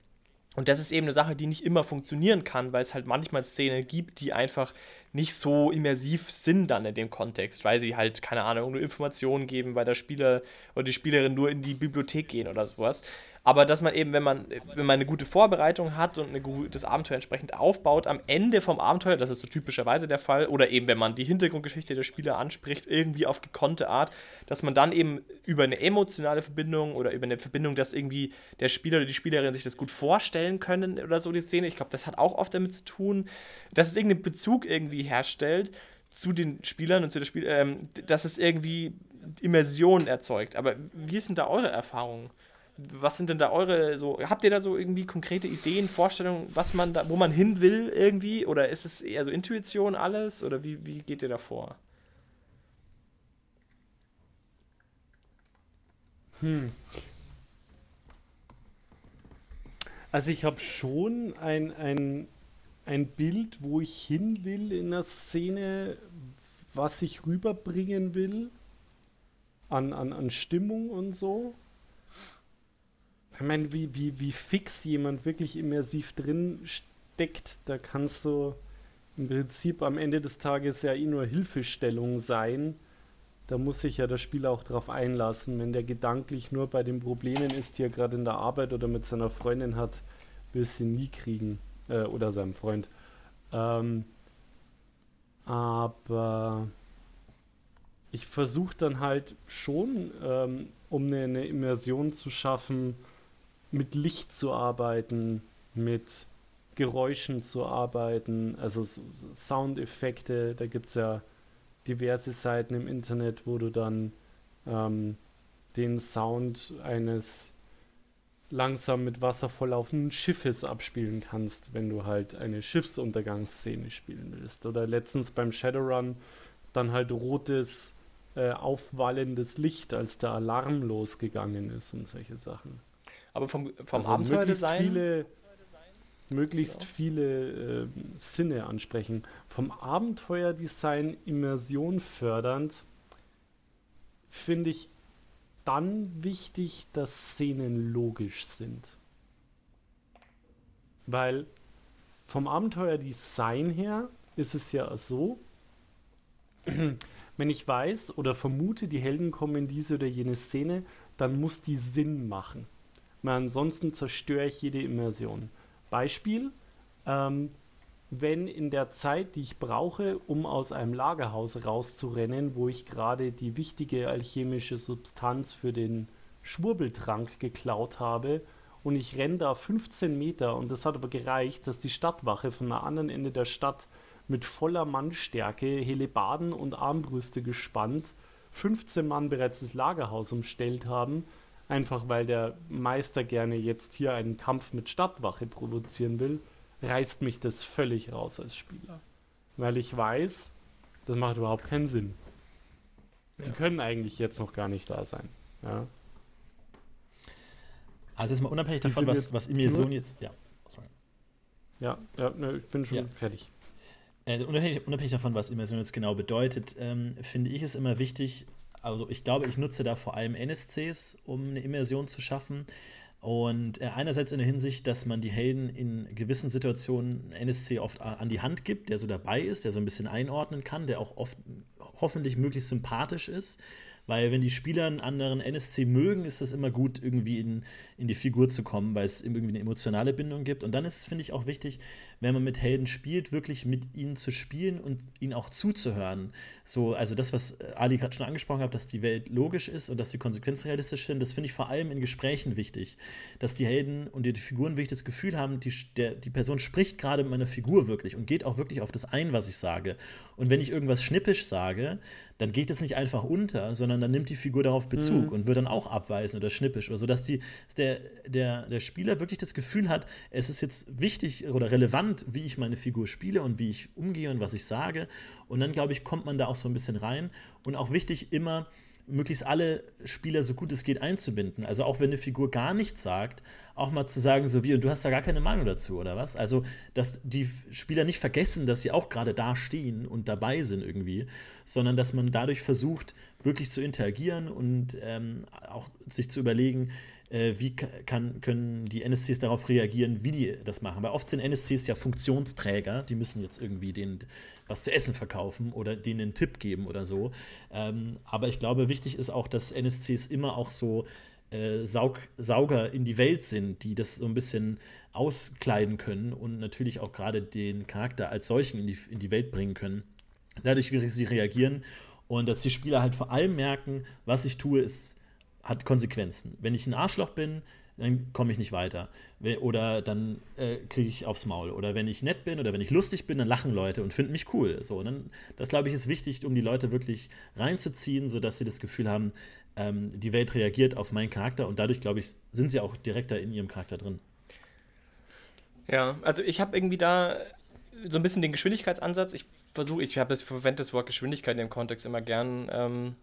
Und das ist eben eine Sache, die nicht immer funktionieren kann, weil es halt manchmal Szenen gibt, die einfach nicht so immersiv sind dann in dem Kontext, weil sie halt, keine Ahnung, nur Informationen geben, weil der Spieler oder die Spielerin nur in die Bibliothek gehen oder sowas. Aber dass man eben, wenn man, wenn man eine gute Vorbereitung hat und eine, das Abenteuer entsprechend aufbaut, am Ende vom Abenteuer, das ist so typischerweise der Fall, oder eben, wenn man die Hintergrundgeschichte der Spieler anspricht, irgendwie auf gekonnte Art, dass man dann eben über eine emotionale Verbindung oder über eine Verbindung, dass irgendwie der Spieler oder die Spielerin sich das gut vorstellen können oder so, die Szene, ich glaube, das hat auch oft damit zu tun, dass es irgendeinen Bezug irgendwie herstellt zu den Spielern und zu der Spiel, ähm, dass es irgendwie Immersion erzeugt. Aber wie sind da eure Erfahrungen? Was sind denn da eure so habt ihr da so irgendwie konkrete Ideen, Vorstellungen, was man da wo man hin will irgendwie oder ist es eher so Intuition alles oder wie, wie geht ihr da vor? Hm. Also ich habe schon ein, ein, ein Bild, wo ich hin will in der Szene, was ich rüberbringen will an, an, an Stimmung und so. Ich meine, wie, wie, wie fix jemand wirklich immersiv drin steckt, da kannst du im Prinzip am Ende des Tages ja eh nur Hilfestellung sein. Da muss sich ja der Spieler auch drauf einlassen. Wenn der gedanklich nur bei den Problemen ist, die er gerade in der Arbeit oder mit seiner Freundin hat, will sie nie kriegen. Äh, oder seinem Freund. Ähm, aber ich versuche dann halt schon, ähm, um eine, eine Immersion zu schaffen, mit Licht zu arbeiten, mit Geräuschen zu arbeiten, also Soundeffekte, da gibt es ja diverse Seiten im Internet, wo du dann ähm, den Sound eines langsam mit Wasser volllaufenden Schiffes abspielen kannst, wenn du halt eine Schiffsuntergangsszene spielen willst. Oder letztens beim Shadowrun dann halt rotes, äh, aufwallendes Licht, als der Alarm losgegangen ist und solche Sachen. Aber vom, vom also Abenteuerdesign. Viele, möglichst viele äh, Sinne ansprechen. Vom Abenteuerdesign Immersion fördernd finde ich dann wichtig, dass Szenen logisch sind. Weil vom Abenteuerdesign her ist es ja so, wenn ich weiß oder vermute, die Helden kommen in diese oder jene Szene, dann muss die Sinn machen weil ansonsten zerstöre ich jede Immersion. Beispiel, ähm, wenn in der Zeit, die ich brauche, um aus einem Lagerhaus rauszurennen, wo ich gerade die wichtige alchemische Substanz für den Schwurbeltrank geklaut habe, und ich renne da 15 Meter und das hat aber gereicht, dass die Stadtwache von der anderen Ende der Stadt mit voller Mannstärke, Helebaden und Armbrüste gespannt, 15 Mann bereits das Lagerhaus umstellt haben einfach weil der Meister gerne jetzt hier einen Kampf mit Stadtwache provozieren will, reißt mich das völlig raus als Spieler. Weil ich weiß, das macht überhaupt keinen Sinn. Ja. Die können eigentlich jetzt noch gar nicht da sein. Ja. Also jetzt mal unabhängig davon, was, was Immersion jetzt. Ja, sorry. Ja, ja ne, ich bin schon ja. fertig. Äh, unabhängig, unabhängig, davon, was Immersion jetzt genau bedeutet, ähm, finde ich es immer wichtig, also ich glaube, ich nutze da vor allem NSCs, um eine Immersion zu schaffen. Und äh, einerseits in der Hinsicht, dass man die Helden in gewissen Situationen NSC oft an die Hand gibt, der so dabei ist, der so ein bisschen einordnen kann, der auch oft hoffentlich möglichst sympathisch ist. Weil wenn die Spieler einen anderen NSC mögen, ist es immer gut, irgendwie in, in die Figur zu kommen, weil es irgendwie eine emotionale Bindung gibt. Und dann ist es, finde ich, auch wichtig, wenn man mit Helden spielt, wirklich mit ihnen zu spielen und ihnen auch zuzuhören. So, also das, was Ali gerade schon angesprochen hat, dass die Welt logisch ist und dass die Konsequenzen realistisch sind, das finde ich vor allem in Gesprächen wichtig. Dass die Helden und die Figuren wirklich das Gefühl haben, die, der, die Person spricht gerade mit meiner Figur wirklich und geht auch wirklich auf das ein, was ich sage. Und wenn ich irgendwas schnippisch sage, dann geht es nicht einfach unter, sondern dann nimmt die Figur darauf Bezug mhm. und wird dann auch abweisend oder schnippisch oder so, dass die, dass der, der, der Spieler wirklich das Gefühl hat, es ist jetzt wichtig oder relevant, wie ich meine Figur spiele und wie ich umgehe und was ich sage. Und dann, glaube ich, kommt man da auch so ein bisschen rein. Und auch wichtig, immer möglichst alle Spieler so gut es geht einzubinden. Also auch wenn eine Figur gar nichts sagt, auch mal zu sagen, so wie, und du hast da gar keine Meinung dazu, oder was? Also, dass die Spieler nicht vergessen, dass sie auch gerade da stehen und dabei sind irgendwie, sondern dass man dadurch versucht, wirklich zu interagieren und ähm, auch sich zu überlegen, äh, wie kann, können die NSCs darauf reagieren, wie die das machen. Weil oft sind NSCs ja Funktionsträger, die müssen jetzt irgendwie denen was zu essen verkaufen oder denen einen Tipp geben oder so. Ähm, aber ich glaube, wichtig ist auch, dass NSCs immer auch so äh, Saug Sauger in die Welt sind, die das so ein bisschen auskleiden können und natürlich auch gerade den Charakter als solchen in die, in die Welt bringen können. Dadurch, wie sie reagieren und dass die Spieler halt vor allem merken, was ich tue, ist, hat Konsequenzen. Wenn ich ein Arschloch bin, dann komme ich nicht weiter. Oder dann äh, kriege ich aufs Maul. Oder wenn ich nett bin oder wenn ich lustig bin, dann lachen Leute und finden mich cool. So, dann, das, glaube ich, ist wichtig, um die Leute wirklich reinzuziehen, sodass sie das Gefühl haben, ähm, die Welt reagiert auf meinen Charakter und dadurch, glaube ich, sind sie auch direkter in ihrem Charakter drin. Ja, also ich habe irgendwie da so ein bisschen den Geschwindigkeitsansatz. Ich versuche, ich verwende das Wort Geschwindigkeit in dem Kontext immer gern, ähm,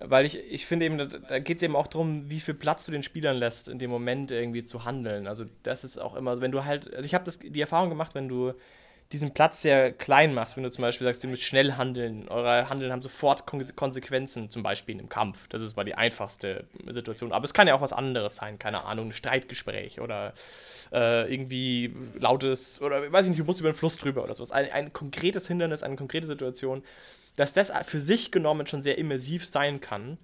weil ich, ich finde eben, da, geht es eben auch darum, wie viel Platz du den Spielern lässt, in dem Moment irgendwie zu handeln. Also das ist auch immer, wenn du halt, also ich habe die Erfahrung gemacht, wenn du diesen Platz sehr klein machst, wenn du zum Beispiel sagst, ihr müsst schnell handeln, eure Handeln haben sofort Konsequenzen, zum Beispiel einem Kampf. Das ist mal die einfachste Situation. Aber es kann ja auch was anderes sein, keine Ahnung, ein Streitgespräch oder äh, irgendwie lautes, oder weiß ich nicht, du musst über den Fluss drüber oder sowas. Ein, ein konkretes Hindernis, eine konkrete Situation, dass das für sich genommen schon sehr immersiv sein kann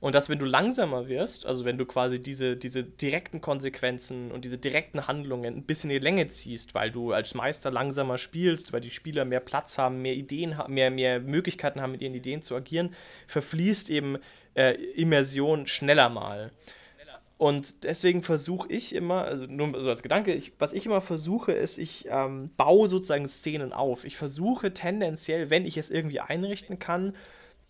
und dass, wenn du langsamer wirst, also wenn du quasi diese, diese direkten Konsequenzen und diese direkten Handlungen ein bisschen in die Länge ziehst, weil du als Meister langsamer spielst, weil die Spieler mehr Platz haben, mehr Ideen haben, mehr, mehr Möglichkeiten haben, mit ihren Ideen zu agieren, verfließt eben äh, Immersion schneller mal. Und deswegen versuche ich immer, also nur so als Gedanke, ich, was ich immer versuche, ist, ich ähm, baue sozusagen Szenen auf. Ich versuche tendenziell, wenn ich es irgendwie einrichten kann,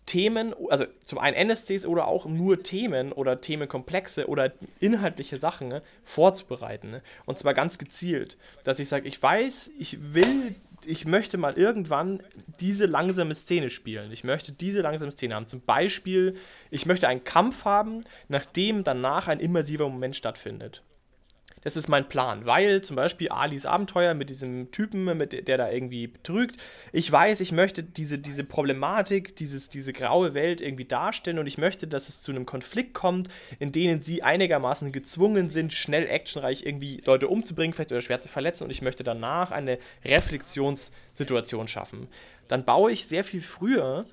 Themen, also zum einen NSCs oder auch nur Themen oder Themenkomplexe oder inhaltliche Sachen ne, vorzubereiten. Ne? Und zwar ganz gezielt, dass ich sage, ich weiß, ich will, ich möchte mal irgendwann diese langsame Szene spielen. Ich möchte diese langsame Szene haben. Zum Beispiel, ich möchte einen Kampf haben, nachdem danach ein immersiver Moment stattfindet. Das ist mein Plan, weil zum Beispiel Alis Abenteuer mit diesem Typen, mit der da irgendwie betrügt, ich weiß, ich möchte diese, diese Problematik, dieses, diese graue Welt irgendwie darstellen und ich möchte, dass es zu einem Konflikt kommt, in denen sie einigermaßen gezwungen sind, schnell actionreich irgendwie Leute umzubringen, vielleicht oder schwer zu verletzen und ich möchte danach eine Reflexionssituation schaffen. Dann baue ich sehr viel früher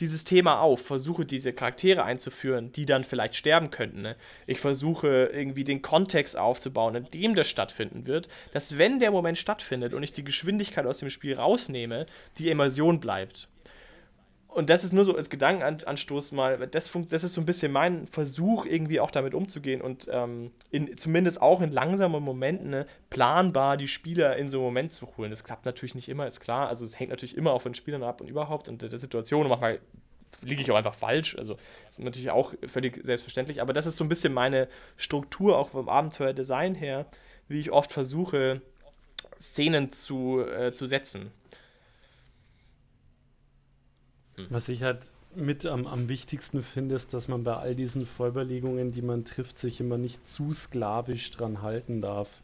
dieses Thema auf, versuche diese Charaktere einzuführen, die dann vielleicht sterben könnten. Ne? Ich versuche irgendwie den Kontext aufzubauen, in dem das stattfinden wird, dass wenn der Moment stattfindet und ich die Geschwindigkeit aus dem Spiel rausnehme, die Immersion bleibt. Und das ist nur so als Gedankenanstoß mal, das, das ist so ein bisschen mein Versuch, irgendwie auch damit umzugehen und ähm, in, zumindest auch in langsamen Momenten ne, planbar die Spieler in so einen Moment zu holen. Das klappt natürlich nicht immer, ist klar. Also es hängt natürlich immer auch von Spielern ab und überhaupt und der Situation. Und manchmal liege ich auch einfach falsch. Also das ist natürlich auch völlig selbstverständlich. Aber das ist so ein bisschen meine Struktur auch vom Abenteuerdesign her, wie ich oft versuche, Szenen zu, äh, zu setzen. Hm. Was ich halt mit am, am wichtigsten finde, ist, dass man bei all diesen Vorüberlegungen, die man trifft, sich immer nicht zu sklavisch dran halten darf.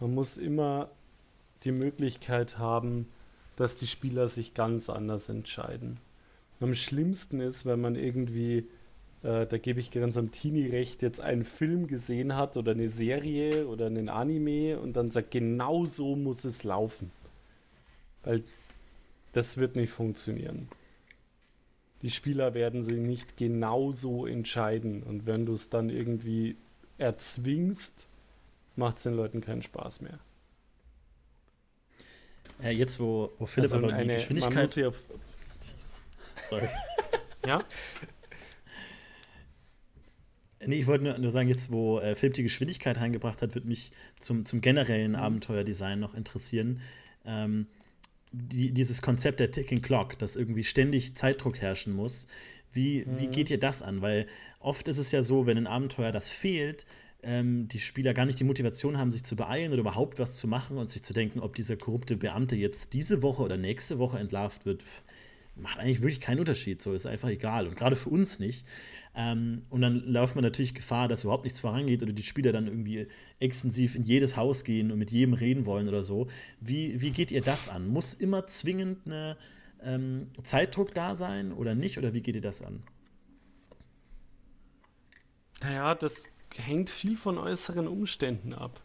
Man muss immer die Möglichkeit haben, dass die Spieler sich ganz anders entscheiden. Am schlimmsten ist, wenn man irgendwie, äh, da gebe ich ganz am Teenie recht, jetzt einen Film gesehen hat oder eine Serie oder einen Anime und dann sagt, genau so muss es laufen. Weil das wird nicht funktionieren die Spieler werden sich nicht genauso entscheiden. Und wenn du es dann irgendwie erzwingst, macht es den Leuten keinen Spaß mehr. Ja, jetzt, wo, wo Philipp also aber eine, die Geschwindigkeit. Ja Sorry. ja? Nee, ich wollte nur, nur, sagen, jetzt, wo äh, Philipp die Geschwindigkeit reingebracht hat, würde mich zum, zum generellen mhm. Abenteuerdesign noch interessieren. Ähm, die, dieses Konzept der Ticking Clock, dass irgendwie ständig Zeitdruck herrschen muss. Wie, mhm. wie geht ihr das an? Weil oft ist es ja so, wenn ein Abenteuer das fehlt, ähm, die Spieler gar nicht die Motivation haben, sich zu beeilen oder überhaupt was zu machen und sich zu denken, ob dieser korrupte Beamte jetzt diese Woche oder nächste Woche entlarvt wird, macht eigentlich wirklich keinen Unterschied. So ist einfach egal. Und gerade für uns nicht. Ähm, und dann läuft man natürlich Gefahr, dass überhaupt nichts vorangeht oder die Spieler dann irgendwie extensiv in jedes Haus gehen und mit jedem reden wollen oder so. Wie, wie geht ihr das an? Muss immer zwingend eine ähm, Zeitdruck da sein oder nicht? Oder wie geht ihr das an? Naja, das hängt viel von äußeren Umständen ab.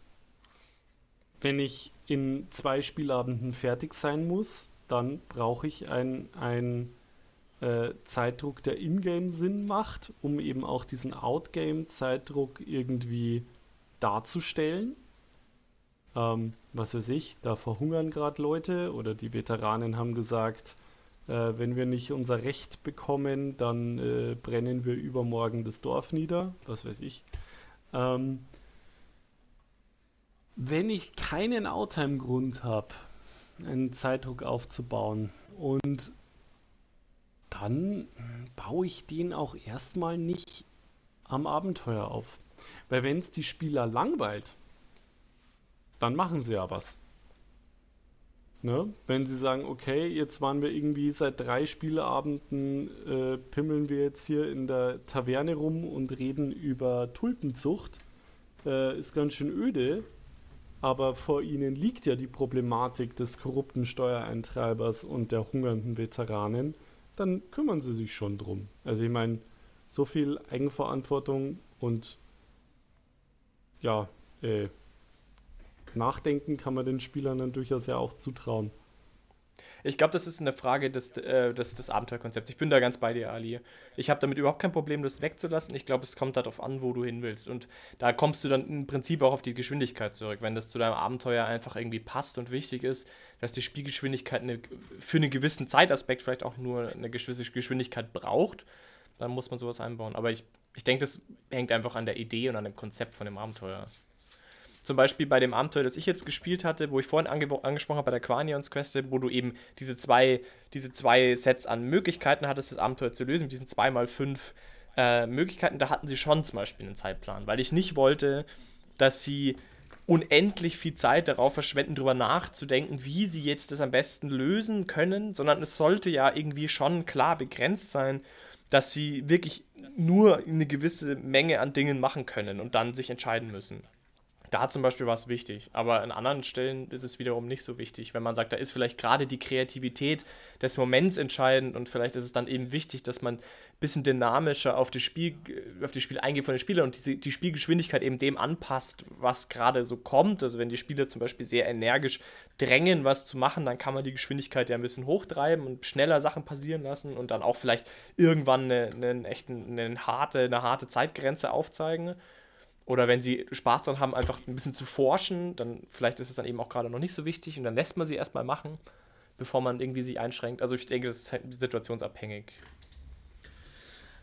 Wenn ich in zwei Spielabenden fertig sein muss, dann brauche ich einen äh, Zeitdruck, der Ingame Sinn macht, um eben auch diesen Outgame-Zeitdruck irgendwie darzustellen. Ähm, was weiß ich, da verhungern gerade Leute oder die Veteranen haben gesagt, äh, wenn wir nicht unser Recht bekommen, dann äh, brennen wir übermorgen das Dorf nieder, was weiß ich. Ähm, wenn ich keinen Outtime-Grund habe, einen Zeitdruck aufzubauen und dann baue ich den auch erstmal nicht am Abenteuer auf. Weil wenn es die Spieler langweilt, dann machen sie ja was. Ne? Wenn sie sagen, okay, jetzt waren wir irgendwie seit drei Spieleabenden, äh, pimmeln wir jetzt hier in der Taverne rum und reden über Tulpenzucht, äh, ist ganz schön öde, aber vor ihnen liegt ja die Problematik des korrupten Steuereintreibers und der hungernden Veteranen, dann kümmern sie sich schon drum. Also ich meine, so viel Eigenverantwortung und ja, äh, Nachdenken kann man den Spielern dann durchaus ja auch zutrauen. Ich glaube, das ist eine Frage des, äh, des, des Abenteuerkonzepts. Ich bin da ganz bei dir, Ali. Ich habe damit überhaupt kein Problem, das wegzulassen. Ich glaube, es kommt darauf an, wo du hin willst. Und da kommst du dann im Prinzip auch auf die Geschwindigkeit zurück. Wenn das zu deinem Abenteuer einfach irgendwie passt und wichtig ist, dass die Spielgeschwindigkeit eine, für einen gewissen Zeitaspekt vielleicht auch nur eine gewisse Geschwindigkeit braucht, dann muss man sowas einbauen. Aber ich, ich denke, das hängt einfach an der Idee und an dem Konzept von dem Abenteuer. Zum Beispiel bei dem Abenteuer, das ich jetzt gespielt hatte, wo ich vorhin ange angesprochen habe bei der Quanions Quest, wo du eben diese zwei, diese zwei Sets an Möglichkeiten hattest, das Abenteuer zu lösen, mit diesen 2x5 äh, Möglichkeiten, da hatten sie schon zum Beispiel einen Zeitplan, weil ich nicht wollte, dass sie unendlich viel Zeit darauf verschwenden, darüber nachzudenken, wie sie jetzt das am besten lösen können, sondern es sollte ja irgendwie schon klar begrenzt sein, dass sie wirklich nur eine gewisse Menge an Dingen machen können und dann sich entscheiden müssen. Da zum Beispiel war es wichtig, aber an anderen Stellen ist es wiederum nicht so wichtig, wenn man sagt, da ist vielleicht gerade die Kreativität des Moments entscheidend und vielleicht ist es dann eben wichtig, dass man bisschen dynamischer auf das Spiel, auf das Spiel eingeht von den Spielern und die, die Spielgeschwindigkeit eben dem anpasst, was gerade so kommt. Also wenn die Spieler zum Beispiel sehr energisch drängen, was zu machen, dann kann man die Geschwindigkeit ja ein bisschen hochtreiben und schneller Sachen passieren lassen und dann auch vielleicht irgendwann eine, eine, echten, eine, harte, eine harte Zeitgrenze aufzeigen. Oder wenn sie Spaß daran haben, einfach ein bisschen zu forschen, dann vielleicht ist es dann eben auch gerade noch nicht so wichtig und dann lässt man sie erstmal machen, bevor man irgendwie sie einschränkt. Also ich denke, das ist halt situationsabhängig.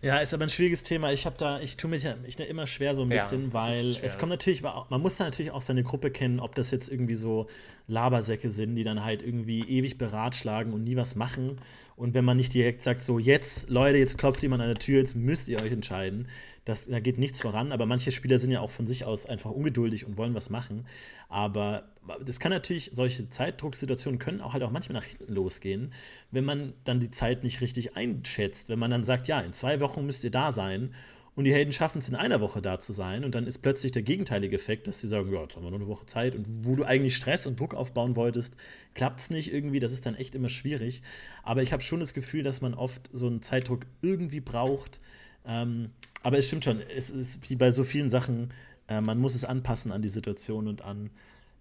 Ja, ist aber ein schwieriges Thema. Ich habe da, ich tue mich ich immer schwer so ein bisschen, ja, weil es kommt natürlich, man muss da natürlich auch seine Gruppe kennen, ob das jetzt irgendwie so Labersäcke sind, die dann halt irgendwie ewig beratschlagen und nie was machen. Und wenn man nicht direkt sagt, so jetzt, Leute, jetzt klopft jemand an der Tür, jetzt müsst ihr euch entscheiden, das, da geht nichts voran, aber manche Spieler sind ja auch von sich aus einfach ungeduldig und wollen was machen. Aber das kann natürlich, solche Zeitdrucksituationen können auch halt auch manchmal nach hinten losgehen, wenn man dann die Zeit nicht richtig einschätzt. Wenn man dann sagt, ja, in zwei Wochen müsst ihr da sein und die Helden schaffen es in einer Woche da zu sein und dann ist plötzlich der gegenteilige Effekt, dass sie sagen, ja, jetzt haben wir nur eine Woche Zeit und wo du eigentlich Stress und Druck aufbauen wolltest, klappt es nicht irgendwie, das ist dann echt immer schwierig. Aber ich habe schon das Gefühl, dass man oft so einen Zeitdruck irgendwie braucht, ähm, aber es stimmt schon, es ist wie bei so vielen Sachen, äh, man muss es anpassen an die Situation und an,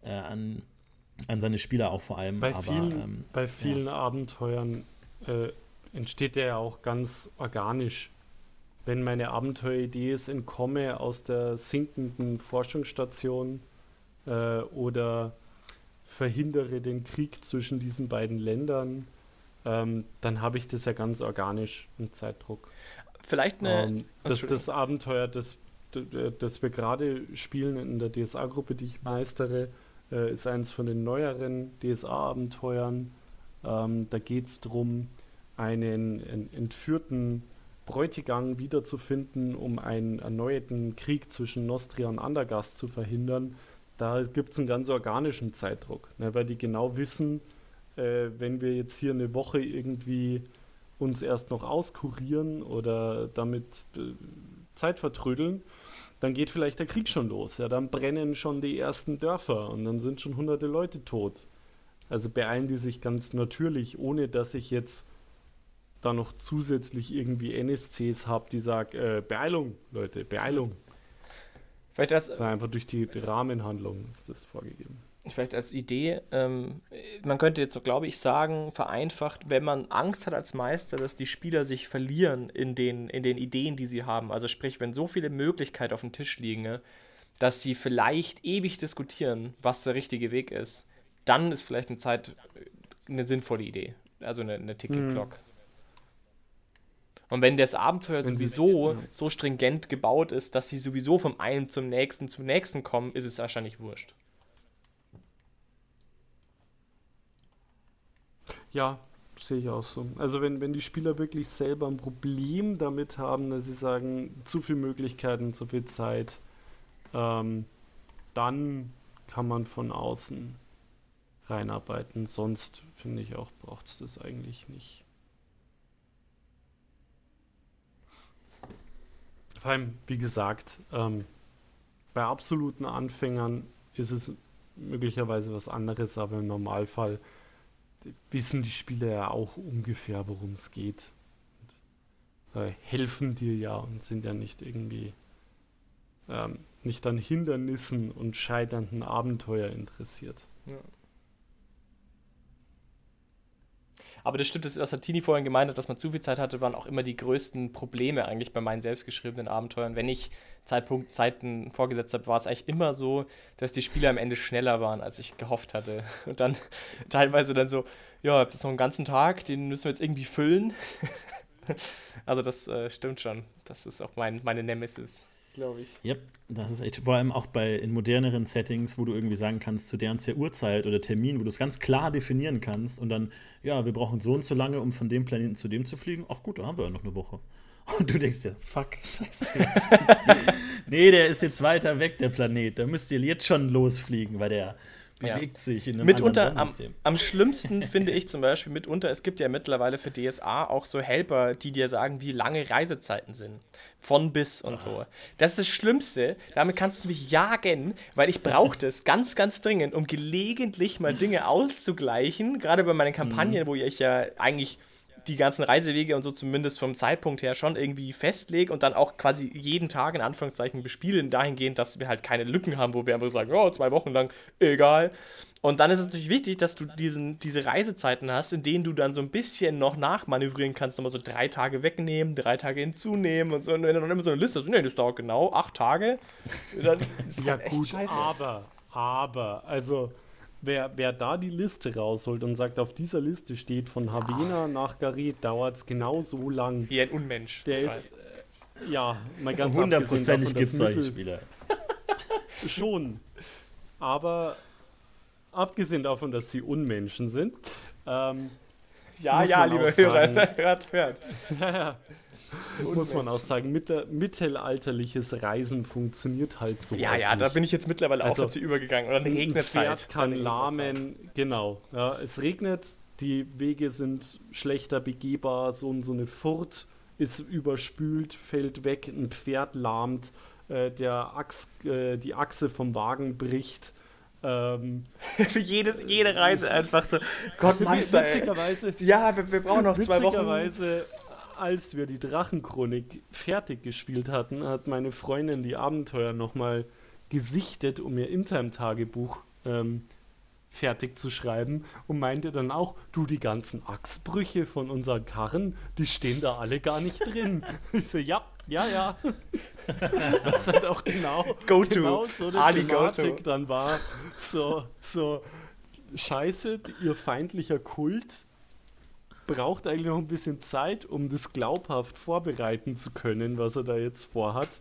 äh, an, an seine Spieler auch vor allem. Bei Aber, vielen, ähm, bei vielen ja. Abenteuern äh, entsteht der ja auch ganz organisch. Wenn meine Abenteueridee ist, entkomme aus der sinkenden Forschungsstation äh, oder verhindere den Krieg zwischen diesen beiden Ländern, ähm, dann habe ich das ja ganz organisch im Zeitdruck. Vielleicht eine. Um, ähm, das, das Abenteuer, das, das wir gerade spielen in der DSA-Gruppe, die ich meistere, äh, ist eines von den neueren DSA-Abenteuern. Ähm, da geht es darum, einen, einen entführten Bräutigam wiederzufinden, um einen erneuerten Krieg zwischen Nostria und Andergast zu verhindern. Da gibt es einen ganz organischen Zeitdruck, ne, weil die genau wissen, äh, wenn wir jetzt hier eine Woche irgendwie uns erst noch auskurieren oder damit äh, Zeit vertrödeln, dann geht vielleicht der Krieg schon los. Ja, dann brennen schon die ersten Dörfer und dann sind schon hunderte Leute tot. Also beeilen die sich ganz natürlich, ohne dass ich jetzt da noch zusätzlich irgendwie NSCs habe, die sagen, äh, Beeilung, Leute, Beeilung. Vielleicht als, einfach durch die Rahmenhandlung ist das vorgegeben. Vielleicht als Idee, ähm, man könnte jetzt, glaube ich, sagen, vereinfacht, wenn man Angst hat als Meister, dass die Spieler sich verlieren in den, in den Ideen, die sie haben. Also sprich, wenn so viele Möglichkeiten auf dem Tisch liegen, ne, dass sie vielleicht ewig diskutieren, was der richtige Weg ist, dann ist vielleicht eine Zeit eine sinnvolle Idee. Also eine, eine Ticket-Clock. Hm. Und wenn das Abenteuer wenn sowieso so stringent gebaut ist, dass sie sowieso vom einen zum nächsten zum nächsten kommen, ist es wahrscheinlich wurscht. Ja, sehe ich auch so. Also wenn, wenn die Spieler wirklich selber ein Problem damit haben, dass sie sagen, zu viele Möglichkeiten, zu viel Zeit, ähm, dann kann man von außen reinarbeiten. Sonst finde ich auch, braucht es das eigentlich nicht. Vor allem, wie gesagt, ähm, bei absoluten Anfängern ist es möglicherweise was anderes, aber im Normalfall wissen die Spieler ja auch ungefähr, worum es geht. Und, äh, helfen dir ja und sind ja nicht irgendwie ähm, nicht an Hindernissen und scheiternden Abenteuer interessiert. Ja. Aber das stimmt, das, was Tini vorhin gemeint hat, dass man zu viel Zeit hatte, waren auch immer die größten Probleme eigentlich bei meinen selbstgeschriebenen Abenteuern. Wenn ich Zeitpunkt, Zeiten vorgesetzt habe, war es eigentlich immer so, dass die Spieler am Ende schneller waren, als ich gehofft hatte. Und dann teilweise dann so, ja, das ist noch einen ganzen Tag, den müssen wir jetzt irgendwie füllen. also das äh, stimmt schon. Das ist auch mein, meine Nemesis glaube ich. Yep, das ist echt, vor allem auch bei in moderneren Settings, wo du irgendwie sagen kannst, zu der und der Uhrzeit oder Termin, wo du es ganz klar definieren kannst und dann, ja, wir brauchen so und so lange, um von dem Planeten zu dem zu fliegen. Ach gut, da haben wir ja noch eine Woche. Und du denkst dir, fuck, scheiße. nee, der ist jetzt weiter weg, der Planet. Da müsst ihr jetzt schon losfliegen, weil der bewegt ja. sich in einem mitunter am, am, schlimmsten finde ich zum Beispiel mitunter, es gibt ja mittlerweile für DSA auch so Helper, die dir sagen, wie lange Reisezeiten sind. Von bis und Ach. so. Das ist das Schlimmste. Damit kannst du mich jagen, weil ich brauche das ganz, ganz dringend, um gelegentlich mal Dinge auszugleichen. Gerade bei meinen Kampagnen, mhm. wo ich ja eigentlich die ganzen Reisewege und so zumindest vom Zeitpunkt her schon irgendwie festlege und dann auch quasi jeden Tag in Anführungszeichen bespielen, dahingehend, dass wir halt keine Lücken haben, wo wir einfach sagen, oh, zwei Wochen lang, egal. Und dann ist es natürlich wichtig, dass du diesen, diese Reisezeiten hast, in denen du dann so ein bisschen noch nachmanövrieren kannst, nochmal so drei Tage wegnehmen, drei Tage hinzunehmen und so. Und wenn du dann immer so eine Liste hast, nee, das dauert genau acht Tage. Ja, halt gut, scheiße. aber, aber, also wer, wer da die Liste rausholt und sagt, auf dieser Liste steht von Havena Ach. nach Gareth, dauert es genau so lang. Wie ein Unmensch. Der ist, äh, ja, mal ganz Hundertprozentig gibt es solche Spieler. Schon. Aber abgesehen davon, dass sie Unmenschen sind. Ähm, ja, ja, liebe Hörer, hört, hört. ja, ja muss man auch sagen, mittelalterliches Reisen funktioniert halt so. Ja, ja, nicht. da bin ich jetzt mittlerweile also, auch dazu übergegangen. Oder dann regnet es halt. kann lahmen, genau. Ja, es regnet, die Wege sind schlechter begehbar, so, so eine Furt ist überspült, fällt weg, ein Pferd lahmt, äh, der Achs, äh, die Achse vom Wagen bricht. Ähm, Für jedes, jede Reise einfach so. Gott, Meister, witzigerweise. Ja, wir, wir brauchen noch zwei Wochen. Witzigerweise als wir die Drachenchronik fertig gespielt hatten, hat meine Freundin die Abenteuer nochmal gesichtet, um ihr Intime-Tagebuch ähm, fertig zu schreiben und meinte dann auch, du, die ganzen Achsbrüche von unseren Karren, die stehen da alle gar nicht drin. ich so, ja, ja, ja. Was halt auch genau, go genau so eine Ali Thematik dann war. So, so, scheiße, ihr feindlicher Kult braucht eigentlich noch ein bisschen Zeit, um das glaubhaft vorbereiten zu können, was er da jetzt vorhat.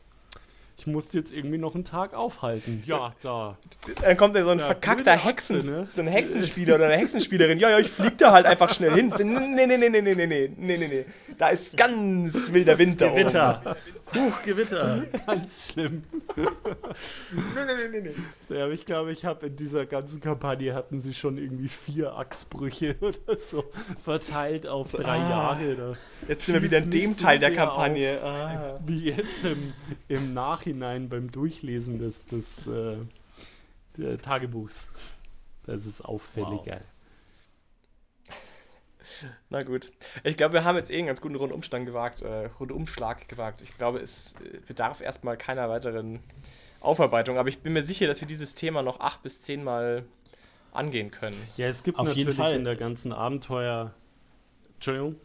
Ich musste jetzt irgendwie noch einen Tag aufhalten. Ja, da. Dann kommt da so ein ja, verkackter Hexen, ne? so ein Hexenspieler oder eine Hexenspielerin. Ja, ja, ich flieg da halt einfach schnell hin. Nee, nee, nee, nee, nee, nee, nee, nee, nee. Da ist ganz wilder Winter. Gewitter. Huch, Gewitter. Ganz schlimm. nee, nee, nee, nee. Ja, ich glaube, ich habe in dieser ganzen Kampagne hatten sie schon irgendwie vier Achsbrüche oder so verteilt auf drei ah, Jahre. Da jetzt sind wir wieder in dem Teil der Kampagne. Auf, ah. Wie jetzt im, im Nachhinein beim Durchlesen des, des äh, Tagebuchs. Das ist auffälliger. Wow. Na gut. Ich glaube, wir haben jetzt eh einen ganz guten Rundumstand gewagt, äh, Rundumschlag gewagt. Ich glaube, es äh, bedarf erstmal keiner weiteren Aufarbeitung. Aber ich bin mir sicher, dass wir dieses Thema noch acht bis zehnmal angehen können. Ja, es gibt Auf jeden natürlich Fall. in der ganzen Abenteuer. Entschuldigung,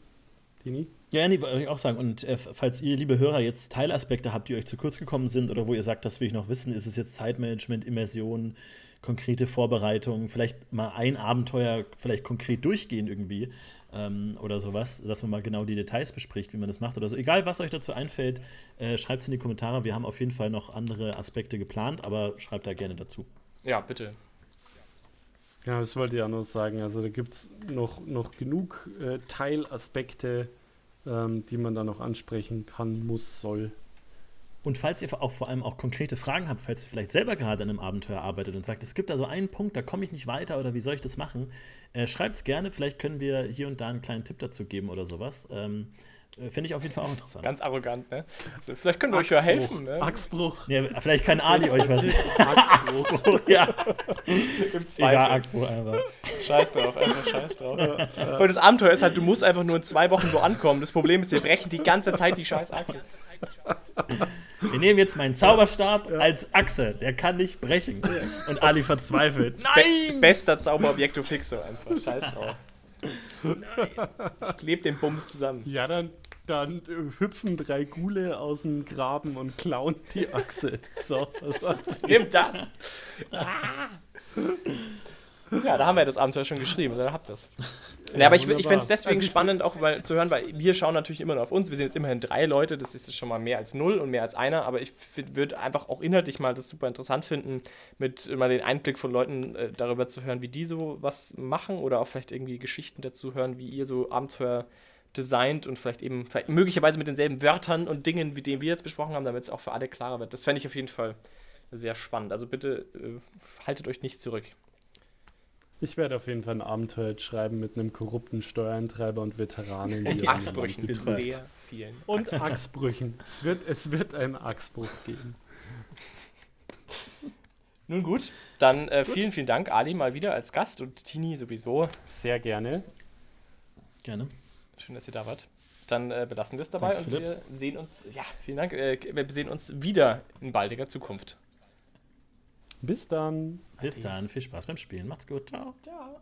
Dini? Ja, nee, wollte ich auch sagen. Und äh, falls ihr, liebe Hörer, jetzt Teilaspekte habt, die euch zu kurz gekommen sind oder wo ihr sagt, das will ich noch wissen, ist es jetzt Zeitmanagement, Immersion, konkrete Vorbereitung, vielleicht mal ein Abenteuer vielleicht konkret durchgehen irgendwie ähm, oder sowas, dass man mal genau die Details bespricht, wie man das macht oder so. Egal, was euch dazu einfällt, äh, schreibt es in die Kommentare. Wir haben auf jeden Fall noch andere Aspekte geplant, aber schreibt da gerne dazu. Ja, bitte. Ja, das wollte ich auch noch sagen. Also da gibt es noch, noch genug äh, Teilaspekte, ähm, die man da noch ansprechen kann, muss, soll. Und falls ihr auch vor allem auch konkrete Fragen habt, falls ihr vielleicht selber gerade an einem Abenteuer arbeitet und sagt, es gibt da so einen Punkt, da komme ich nicht weiter oder wie soll ich das machen, äh, schreibt es gerne. Vielleicht können wir hier und da einen kleinen Tipp dazu geben oder sowas. Ähm, äh, Finde ich auf jeden Fall auch interessant. Ganz arrogant, ne? Also, vielleicht können wir euch ja helfen, ne? Achsbruch. ja, vielleicht kann Ali euch was. Achsbruch. ja, Im egal, Zweifel. Axpo einfach. Scheiß drauf, einfach scheiß drauf. Weil das Abenteuer ist halt, du musst einfach nur in zwei Wochen wo ankommen. Das Problem ist, wir brechen die ganze Zeit die scheiß Achse. Wir nehmen jetzt meinen Zauberstab als Achse. Der kann nicht brechen. Und Ali verzweifelt. Be Nein! bester Zauberobjekto fixo einfach. Scheiß drauf. Ich kleb den Bums zusammen. Ja, dann, dann hüpfen drei Gule aus dem Graben und klauen die Achse. So, was war's? Nimm das! Ah. Ja, da haben wir ja das Abenteuer schon geschrieben, oder habt das. Ja, aber ich, ich wunderbar. fände es deswegen Also ich- spannend, auch weil, zu hören, weil wir schauen natürlich immer nur auf uns. Wir sind jetzt immerhin drei Leute, das ist schon mal mehr als null und mehr als einer, aber ich würde einfach auch inhaltlich mal das super interessant finden, mit mal den Einblick von Leuten äh, darüber zu hören, wie die so was machen oder auch vielleicht irgendwie Geschichten dazu hören, wie ihr so Abenteuer designt und vielleicht eben vielleicht möglicherweise mit denselben Wörtern und Dingen, wie den wir jetzt besprochen haben, damit es auch für alle klarer wird. Das fände ich auf jeden Fall sehr spannend. Also bitte äh, haltet euch nicht zurück. Ich werde auf jeden Fall ein Abenteuer schreiben mit einem korrupten Steuereintreiber und Veteranen. die ihr Achsbrüchen mit sehr vielen. Und Achsbrüchen. Es wird, es wird einen Achsbruch geben. Nun gut, dann äh, vielen, vielen Dank, Ali, mal wieder als Gast und Tini sowieso. Sehr gerne. Gerne. Schön, dass ihr da wart. Dann äh, belassen wir es dabei Danke, und wir sehen uns, ja, vielen Dank, äh, wir sehen uns wieder in baldiger Zukunft. Bis dann. Bis dann. Viel Spaß beim Spielen. Macht's gut. Ciao. Ciao.